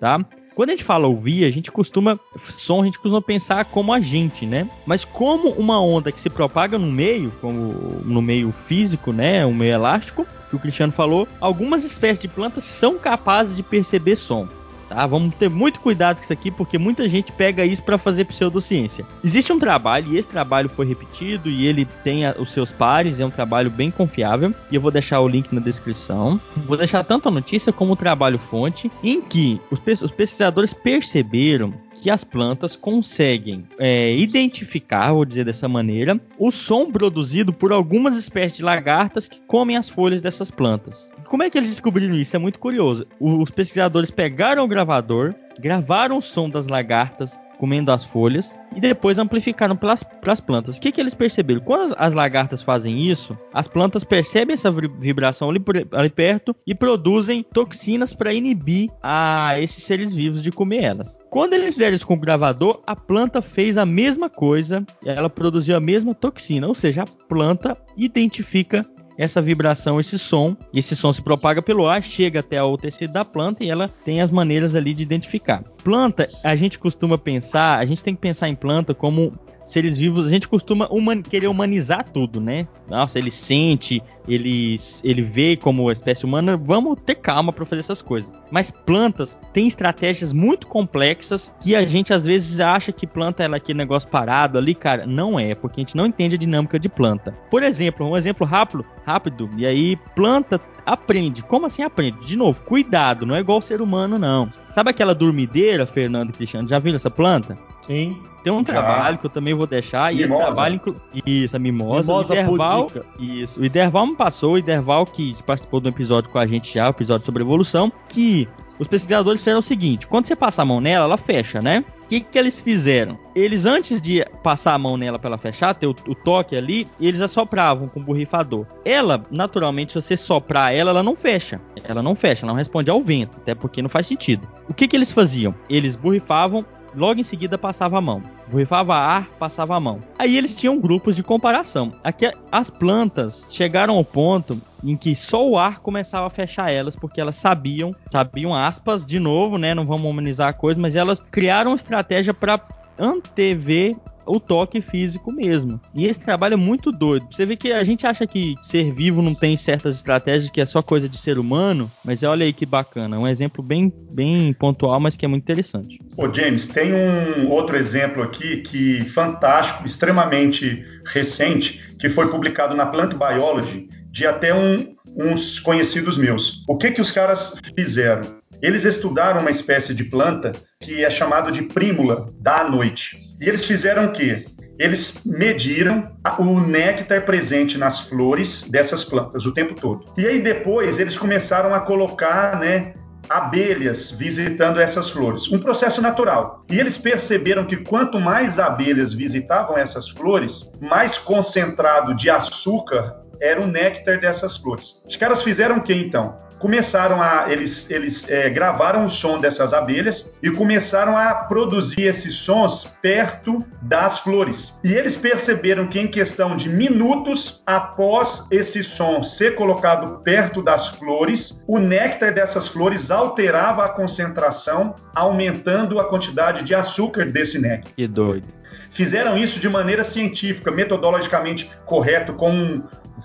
tá? Quando a gente fala ouvir, a gente costuma som, a gente costuma pensar como a gente, né? Mas como uma onda que se propaga no meio, como no meio físico, né, um meio elástico, que o Cristiano falou, algumas espécies de plantas são capazes de perceber som. Tá? Vamos ter muito cuidado com isso aqui, porque muita gente pega isso para fazer pseudociência. Existe um trabalho, e esse trabalho foi repetido, e ele tem a, os seus pares, é um trabalho bem confiável, e eu vou deixar o link na descrição. Vou deixar tanto a notícia como o trabalho fonte, em que os, os pesquisadores perceberam que as plantas conseguem é, identificar, vou dizer dessa maneira, o som produzido por algumas espécies de lagartas que comem as folhas dessas plantas. Como é que eles descobriram isso? É muito curioso. Os pesquisadores pegaram o gravador, gravaram o som das lagartas comendo as folhas e depois amplificaram para as plantas. O que, que eles perceberam? Quando as, as, lagartas fazem isso, as plantas percebem essa vibração ali, ali perto e produzem toxinas para inibir a esses seres vivos de comer elas. Quando eles vieram isso com o gravador, a planta fez a mesma coisa, ela produziu a mesma toxina, ou seja, a planta identifica essa vibração, esse som, e esse som se propaga pelo ar, chega até o tecido da planta e ela tem as maneiras ali de identificar. Planta, a gente costuma pensar, a gente tem que pensar em planta como seres vivos, a gente costuma human, querer humanizar tudo, né? Nossa, ele sente, ele, ele vê como espécie humana, vamos ter calma para fazer essas coisas. Mas plantas têm estratégias muito complexas que a gente às vezes acha que planta é aquele negócio parado ali, cara. Não é, porque a gente não entende a dinâmica de planta. Por exemplo, um exemplo rápido, rápido, e aí planta aprende. Como assim aprende? De novo, cuidado, não é igual ser humano, não. Sabe aquela dormideira, Fernando e Cristiano? Já viram essa planta? Sim. Tem um Já. trabalho que eu também vou deixar. Mimosa. E esse trabalho. Inclu... Isso, a mimosa. mimosa o Iderval. Isso. O Iderval me passou. O Iderval que participou do episódio com a gente já, o episódio sobre evolução. Que os pesquisadores fizeram o seguinte: quando você passa a mão nela, ela fecha, né? O que, que eles fizeram? Eles, antes de passar a mão nela para ela fechar, ter o, o, toque ali, eles assopravam com o borrifador. Ela, naturalmente, se você soprar ela, ela não fecha. Ela não fecha, ela não responde ao vento, até porque não faz sentido. O que, que eles faziam? Eles borrifavam Logo em seguida passava a mão. Borrifava ar, passava a mão. Aí eles tinham grupos de comparação. Aqui as plantas chegaram ao ponto em que só o ar começava a fechar elas, porque elas sabiam, sabiam aspas de novo, né? Não vamos humanizar a coisa, mas elas criaram uma estratégia para antever o toque físico mesmo. E esse trabalho é muito doido. Você vê que a gente acha que ser vivo não tem certas estratégias, que é só coisa de ser humano, mas olha aí que bacana. Um exemplo bem, bem pontual, mas que é muito interessante. Ô James, tem um outro exemplo aqui que fantástico, extremamente recente, que foi publicado na Plant Biology de até um, uns conhecidos meus. O que que os caras fizeram? Eles estudaram uma espécie de planta que é chamada de prímula da noite. E eles fizeram o quê? Eles mediram o néctar presente nas flores dessas plantas o tempo todo. E aí depois eles começaram a colocar, né, abelhas visitando essas flores, um processo natural. E eles perceberam que quanto mais abelhas visitavam essas flores, mais concentrado de açúcar era o néctar dessas flores. Os caras fizeram o que então? Começaram a eles eles é, gravaram o som dessas abelhas e começaram a produzir esses sons perto das flores. E eles perceberam que em questão de minutos após esse som ser colocado perto das flores, o néctar dessas flores alterava a concentração, aumentando a quantidade de açúcar desse néctar. Que doido. Fizeram isso de maneira científica, metodologicamente correto, com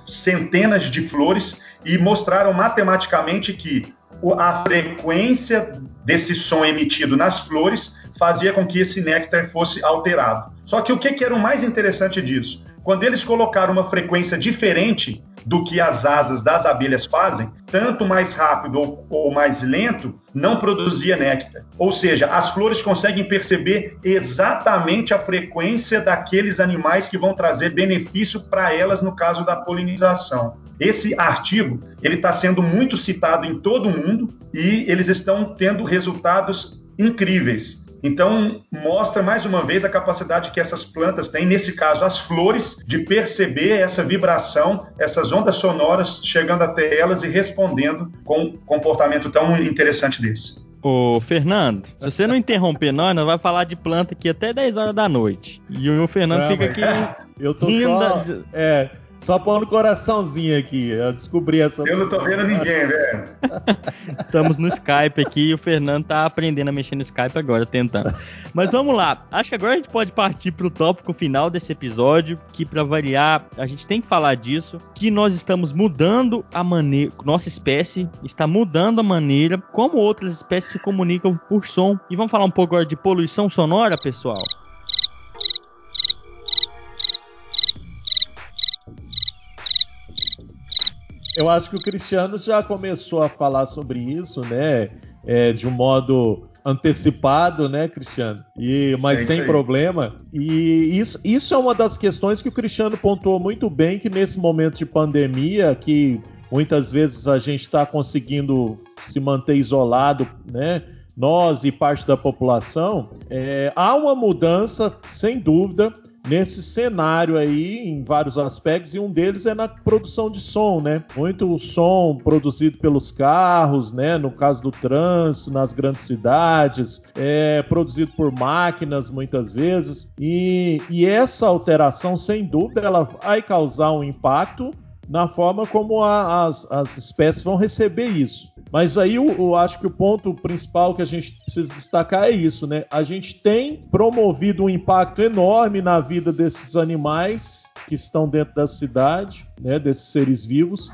centenas de flores e mostraram matematicamente que a frequência desse som emitido nas flores fazia com que esse néctar fosse alterado. Só que o que, era o mais interessante disso? Quando eles colocaram uma frequência diferente do que as asas das abelhas fazem, tanto mais rápido ou, ou, mais lento, não produzia néctar. Ou seja, as flores conseguem perceber exatamente a frequência daqueles animais que vão trazer benefício para elas no caso da polinização. Esse artigo ele está sendo muito citado em todo o mundo e eles estão tendo resultados incríveis. Então, mostra mais uma vez a capacidade que essas plantas têm, nesse caso, as flores, de perceber essa vibração, essas ondas sonoras chegando até elas e respondendo com um comportamento tão interessante desse. Ô, Fernando, se você não interromper nós, nós vai falar de planta aqui até 10 horas da noite. E o Fernando não, fica aqui. Eu tô rindo só, da... É, só pondo coraçãozinho aqui. Eu descobri essa. Eu não tô vendo ninguém, velho. Estamos no Skype aqui e o Fernando tá aprendendo a mexer no Skype agora, tentando. Mas vamos lá. Acho que agora a gente pode partir pro tópico final desse episódio, que para variar, a gente tem que falar disso, que nós estamos mudando a maneira, nossa espécie está mudando a maneira como outras espécies se comunicam por som. E vamos falar um pouco agora de poluição sonora, pessoal. Eu acho que o Cristiano já começou a falar sobre isso, né? É, de um modo antecipado, né, Cristiano? E, mas é sem aí. problema. E isso, isso é uma das questões que o Cristiano pontuou muito bem, que nesse momento de pandemia, que muitas vezes a gente está conseguindo se manter isolado, né? Nós e parte da população, é, há uma mudança, sem dúvida, nesse cenário aí em vários aspectos e um deles é na produção de som, né? Muito som produzido pelos carros, né? No caso do trânsito, nas grandes cidades, é produzido por máquinas muitas vezes e, e essa alteração, sem dúvida, ela vai causar um impacto na forma como a, as, as espécies vão receber isso. Mas aí eu, eu, acho que o ponto principal que a gente precisa destacar é isso, né? A gente tem promovido um impacto enorme na vida desses animais que estão dentro da cidade, né? Desses seres vivos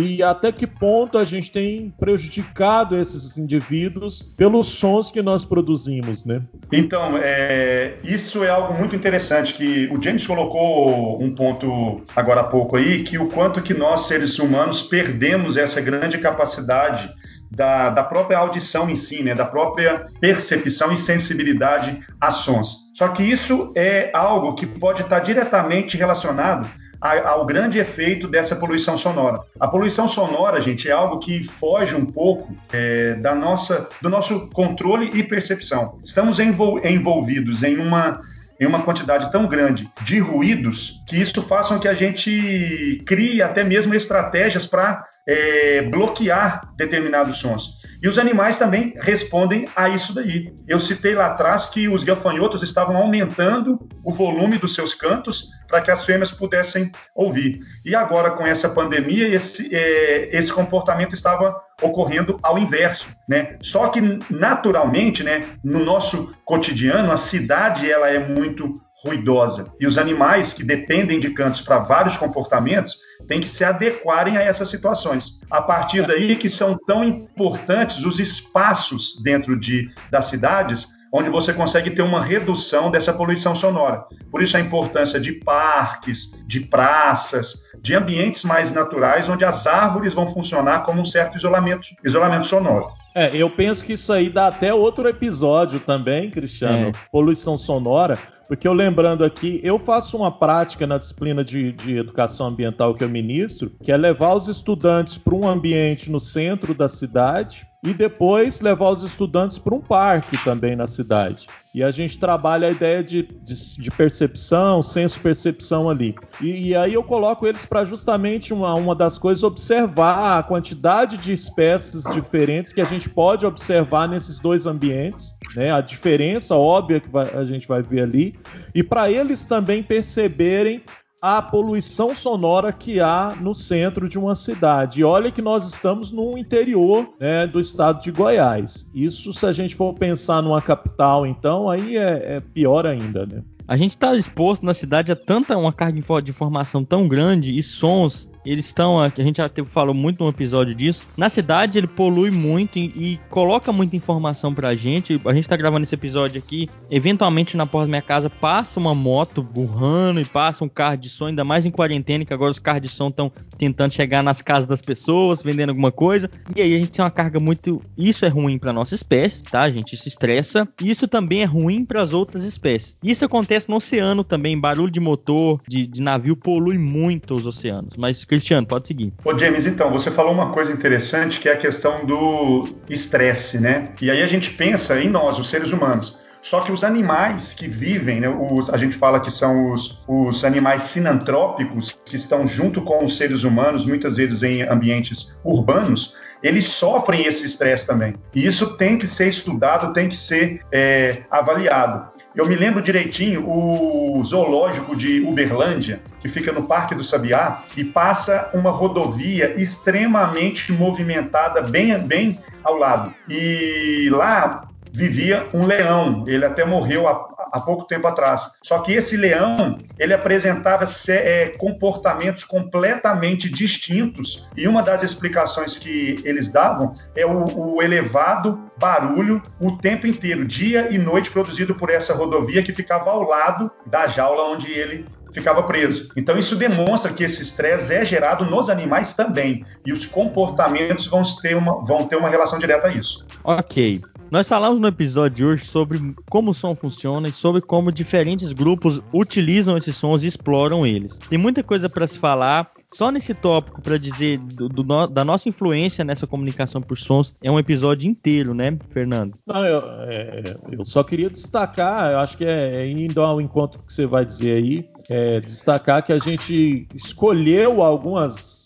e até que ponto a gente tem prejudicado esses indivíduos pelos sons que nós produzimos, né? Então, é, isso é algo muito interessante que o James colocou um ponto agora há pouco aí, que o quanto que nós seres humanos perdemos essa grande capacidade da, da própria audição em si, né, da própria percepção e sensibilidade a sons. Só que isso é algo que pode estar diretamente relacionado ao grande efeito dessa poluição sonora. A poluição sonora, gente, é algo que foge um pouco é, da nossa, do nosso controle e percepção. Estamos envol envolvidos em uma em uma quantidade tão grande de ruídos que isso faça com que a gente crie até mesmo estratégias para é, bloquear determinados sons. E os animais também respondem a isso daí. Eu citei lá atrás que os gafanhotos estavam aumentando o volume dos seus cantos para que as fêmeas pudessem ouvir. E agora, com essa pandemia, esse, é, esse comportamento estava ocorrendo ao inverso, né? Só que naturalmente, né, no nosso cotidiano, a cidade ela é muito ruidosa e os animais que dependem de cantos para vários comportamentos têm que se adequarem a essas situações. A partir daí que são tão importantes os espaços dentro de das cidades onde você consegue ter uma redução dessa poluição sonora. Por isso a importância de parques, de praças, de ambientes mais naturais, onde as árvores vão funcionar como um certo isolamento, isolamento sonoro. É, eu penso que isso aí dá até outro episódio também, Cristiano. É. Poluição sonora, porque eu lembrando aqui, eu faço uma prática na disciplina de, de educação ambiental que eu ministro, que é levar os estudantes para um ambiente no centro da cidade e depois levar os estudantes para um parque também na cidade. E a gente trabalha a ideia de, de, de percepção, senso-percepção ali. E, e, aí eu coloco eles para justamente uma, uma das coisas, observar a quantidade de espécies diferentes que a gente pode observar nesses dois ambientes, né? a diferença óbvia que vai, a gente vai ver ali, e para eles também perceberem a poluição sonora que há no centro de uma cidade. E olha que nós estamos no interior né, do estado de Goiás. Isso, se a gente for pensar numa capital, então, aí é, é pior ainda, né? A gente está exposto na cidade a tanta uma carga de informação tão grande e sons eles estão, a gente já falou muito no episódio disso. Na cidade ele polui muito e, e coloca muita informação pra gente. A gente tá gravando esse episódio aqui. Eventualmente na porta da minha casa passa uma moto burrando e passa um carro de som, ainda mais em quarentena, que agora os carros de som estão tentando chegar nas casas das pessoas, vendendo alguma coisa. E aí a gente tem uma carga muito. Isso é ruim pra nossa espécie, tá, gente? Isso estressa. Isso também é ruim para as outras espécies. Isso acontece no oceano também. Barulho de motor, de, de navio polui muito os oceanos. Mas Cristiano, pode seguir. Ô James, então, você falou uma coisa interessante que é a questão do estresse, né? E aí a gente pensa em nós, os seres humanos. Só que os animais que vivem, né, os, a gente fala que são os, os animais sinantrópicos, que estão junto com os seres humanos, muitas vezes em ambientes urbanos, eles sofrem esse estresse também. E isso tem que ser estudado, tem que ser é, avaliado. Eu me lembro direitinho o zoológico de Uberlândia, que fica no Parque do Sabiá, e passa uma rodovia extremamente movimentada bem, bem ao lado. E lá vivia um leão. Ele até morreu há, há pouco tempo atrás. Só que esse leão, ele apresentava é, comportamentos completamente distintos. E uma das explicações que eles davam é o, o elevado barulho o tempo inteiro, dia e noite, produzido por essa rodovia que ficava ao lado da jaula onde ele ficava preso. Então isso demonstra que esse estresse é gerado nos animais também e os comportamentos vão ter uma, vão ter uma relação direta a isso. Ok. Nós falamos no episódio de hoje sobre como o som funciona e sobre como diferentes grupos utilizam esses sons e exploram eles. Tem muita coisa para se falar. Só nesse tópico para dizer do, do, da nossa influência nessa comunicação por sons é um episódio inteiro, né, Fernando? Não, eu, é, eu só queria destacar, eu acho que é, é indo ao encontro que você vai dizer aí, é, destacar que a gente escolheu algumas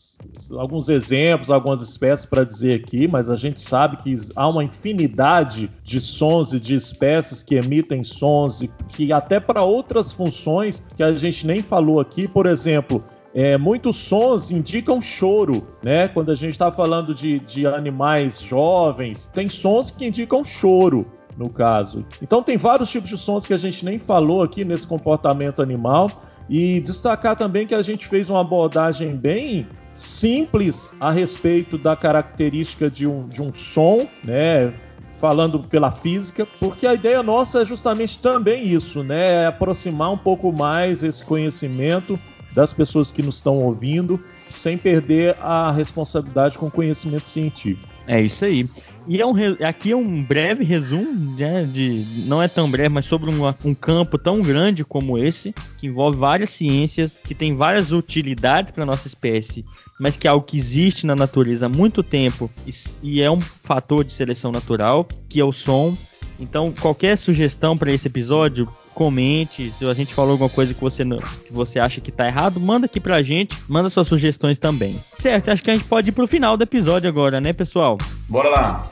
alguns exemplos, algumas espécies para dizer aqui, mas a gente sabe que há uma infinidade de sons e de espécies que emitem sons e que até para outras funções que a gente nem falou aqui, por exemplo, é, muitos sons indicam choro, né? Quando a gente está falando de, de animais jovens, tem sons que indicam choro no caso. Então tem vários tipos de sons que a gente nem falou aqui nesse comportamento animal. E destacar também que a gente fez uma abordagem bem simples a respeito da característica de um, de um som, né? Falando pela física, porque a ideia nossa é justamente também isso, né? É aproximar um pouco mais esse conhecimento das pessoas que nos estão ouvindo, sem perder a responsabilidade com o conhecimento científico. É isso aí. E é um, aqui é um breve resumo, né, de, não é tão breve, mas sobre um, um campo tão grande como esse, que envolve várias ciências, que tem várias utilidades para nossa espécie, mas que é algo que existe na natureza há muito tempo e, e é um fator de seleção natural, que é o som. Então, qualquer sugestão para esse episódio, comente. Se a gente falou alguma coisa que você, não, que você acha que tá errado, manda aqui pra gente. Manda suas sugestões também. Certo, acho que a gente pode ir pro final do episódio agora, né, pessoal? Bora lá.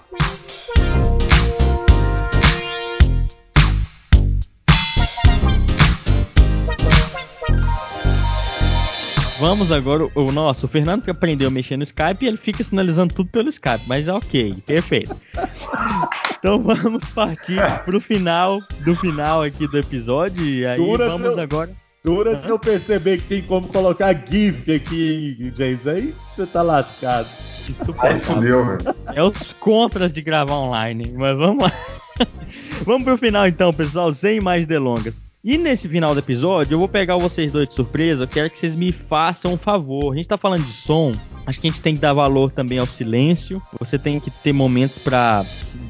Vamos agora, o nosso, o Fernando que aprendeu a mexer no Skype, ele fica sinalizando tudo pelo Skype, mas é ok, perfeito. Então vamos partir pro final do final aqui do episódio. E aí Dura vamos seu... agora. Dura se eu perceber que tem como colocar GIF aqui, James. Aí você tá lascado. Aí fudeu, velho. É os contras de gravar online. Mas vamos lá. vamos pro final então, pessoal, sem mais delongas. E nesse final do episódio, eu vou pegar vocês dois de surpresa. Eu quero que vocês me façam um favor. A gente tá falando de som. Acho que a gente tem que dar valor também ao silêncio. Você tem que ter momentos para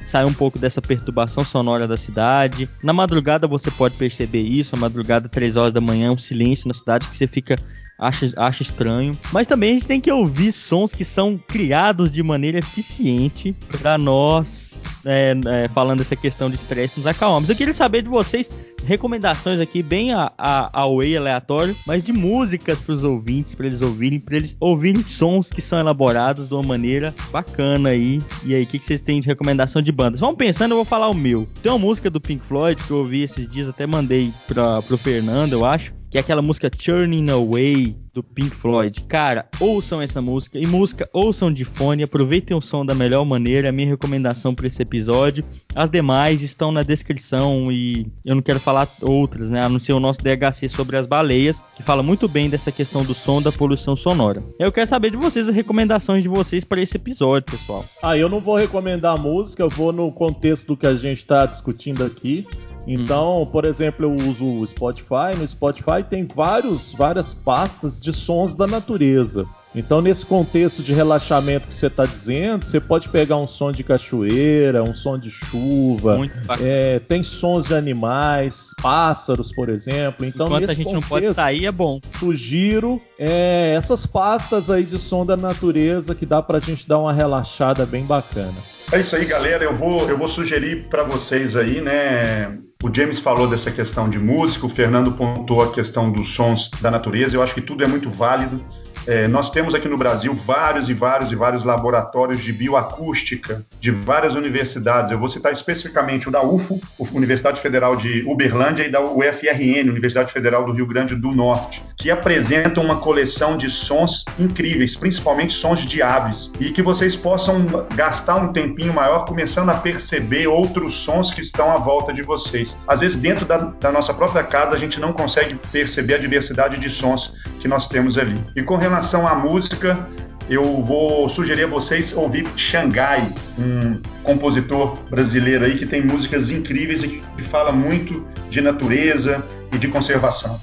sair um pouco dessa perturbação sonora da cidade. Na madrugada você pode perceber isso. A madrugada, 3 horas da manhã, um silêncio na cidade que você fica acha, acha estranho. Mas também a gente tem que ouvir sons que são criados de maneira eficiente para nós, é, é, falando essa questão de estresse, nos acalmarmos. Eu queria saber de vocês recomendações aqui bem a, a, away aleatório, mas de músicas para os ouvintes, para eles ouvirem, para eles ouvirem sons que são elaborados de uma maneira bacana aí. E aí, o que, que, vocês têm de recomendação de bandas? Vamos pensando, eu vou falar o meu. Tem uma música do Pink Floyd que eu ouvi esses dias, até mandei para pro Fernando, eu acho que é aquela música Turning Away do Pink Floyd. Cara, ouçam essa música e música ouçam de fone, aproveitem o som da melhor maneira, é a minha recomendação para esse episódio. As demais estão na descrição e eu não quero falar outras, né? A não ser o nosso DHC sobre as baleias, que fala muito bem dessa questão do som da poluição sonora. Eu quero saber de vocês as recomendações de vocês para esse episódio, pessoal. Ah, eu não vou recomendar música, eu vou no contexto do que a gente está discutindo aqui. Então, hum. por exemplo, eu uso o Spotify. No Spotify tem vários, várias pastas de sons da natureza. Então, nesse contexto de relaxamento que você está dizendo, você pode pegar um som de cachoeira, um som de chuva, é, tem sons de animais, pássaros, por exemplo. Então, Enquanto nesse a gente contexto, não pode sair, é bom. Sugiro é, essas pastas aí de som da natureza que dá para a gente dar uma relaxada bem bacana. É isso aí, galera. Eu vou, eu vou sugerir para vocês aí, né? O James falou dessa questão de música, o Fernando pontuou a questão dos sons da natureza. Eu acho que tudo é muito válido. É, nós temos aqui no Brasil vários e vários e vários laboratórios de bioacústica de várias universidades. Eu vou citar especificamente o da UFO, Universidade Federal de Uberlândia, e da UFRN, Universidade Federal do Rio Grande do Norte, que apresentam uma coleção de sons incríveis, principalmente sons de aves, e que vocês possam gastar um tempinho maior começando a perceber outros sons que estão à volta de vocês. Às vezes, dentro da, da nossa própria casa, a gente não consegue perceber a diversidade de sons que nós temos ali. E com relação à música, eu vou sugerir a vocês ouvir Xangai, um compositor brasileiro aí que tem músicas incríveis e que fala muito de natureza e de conservação.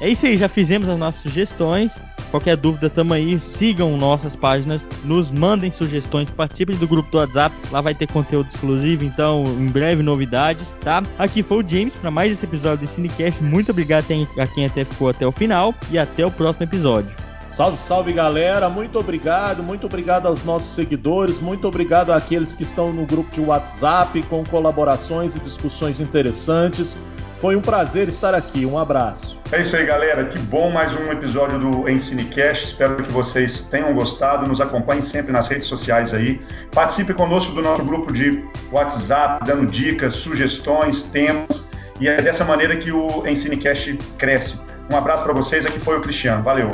É isso aí, já fizemos as nossas sugestões. Qualquer dúvida, tamo aí. Sigam nossas páginas, nos mandem sugestões, participem do grupo do WhatsApp. Lá vai ter conteúdo exclusivo, então em breve novidades, tá? Aqui foi o James para mais esse episódio do Cinecast. Muito obrigado a quem até ficou até o final e até o próximo episódio. Salve, salve galera, muito obrigado, muito obrigado aos nossos seguidores, muito obrigado àqueles que estão no grupo de WhatsApp com colaborações e discussões interessantes. Foi um prazer estar aqui, um abraço. É isso aí, galera. Que bom mais um episódio do Ensinecast. Espero que vocês tenham gostado. Nos acompanhem sempre nas redes sociais aí. Participe conosco do nosso grupo de WhatsApp, dando dicas, sugestões, temas. E é dessa maneira que o Ensinecast cresce. Um abraço para vocês. Aqui foi o Cristiano. Valeu.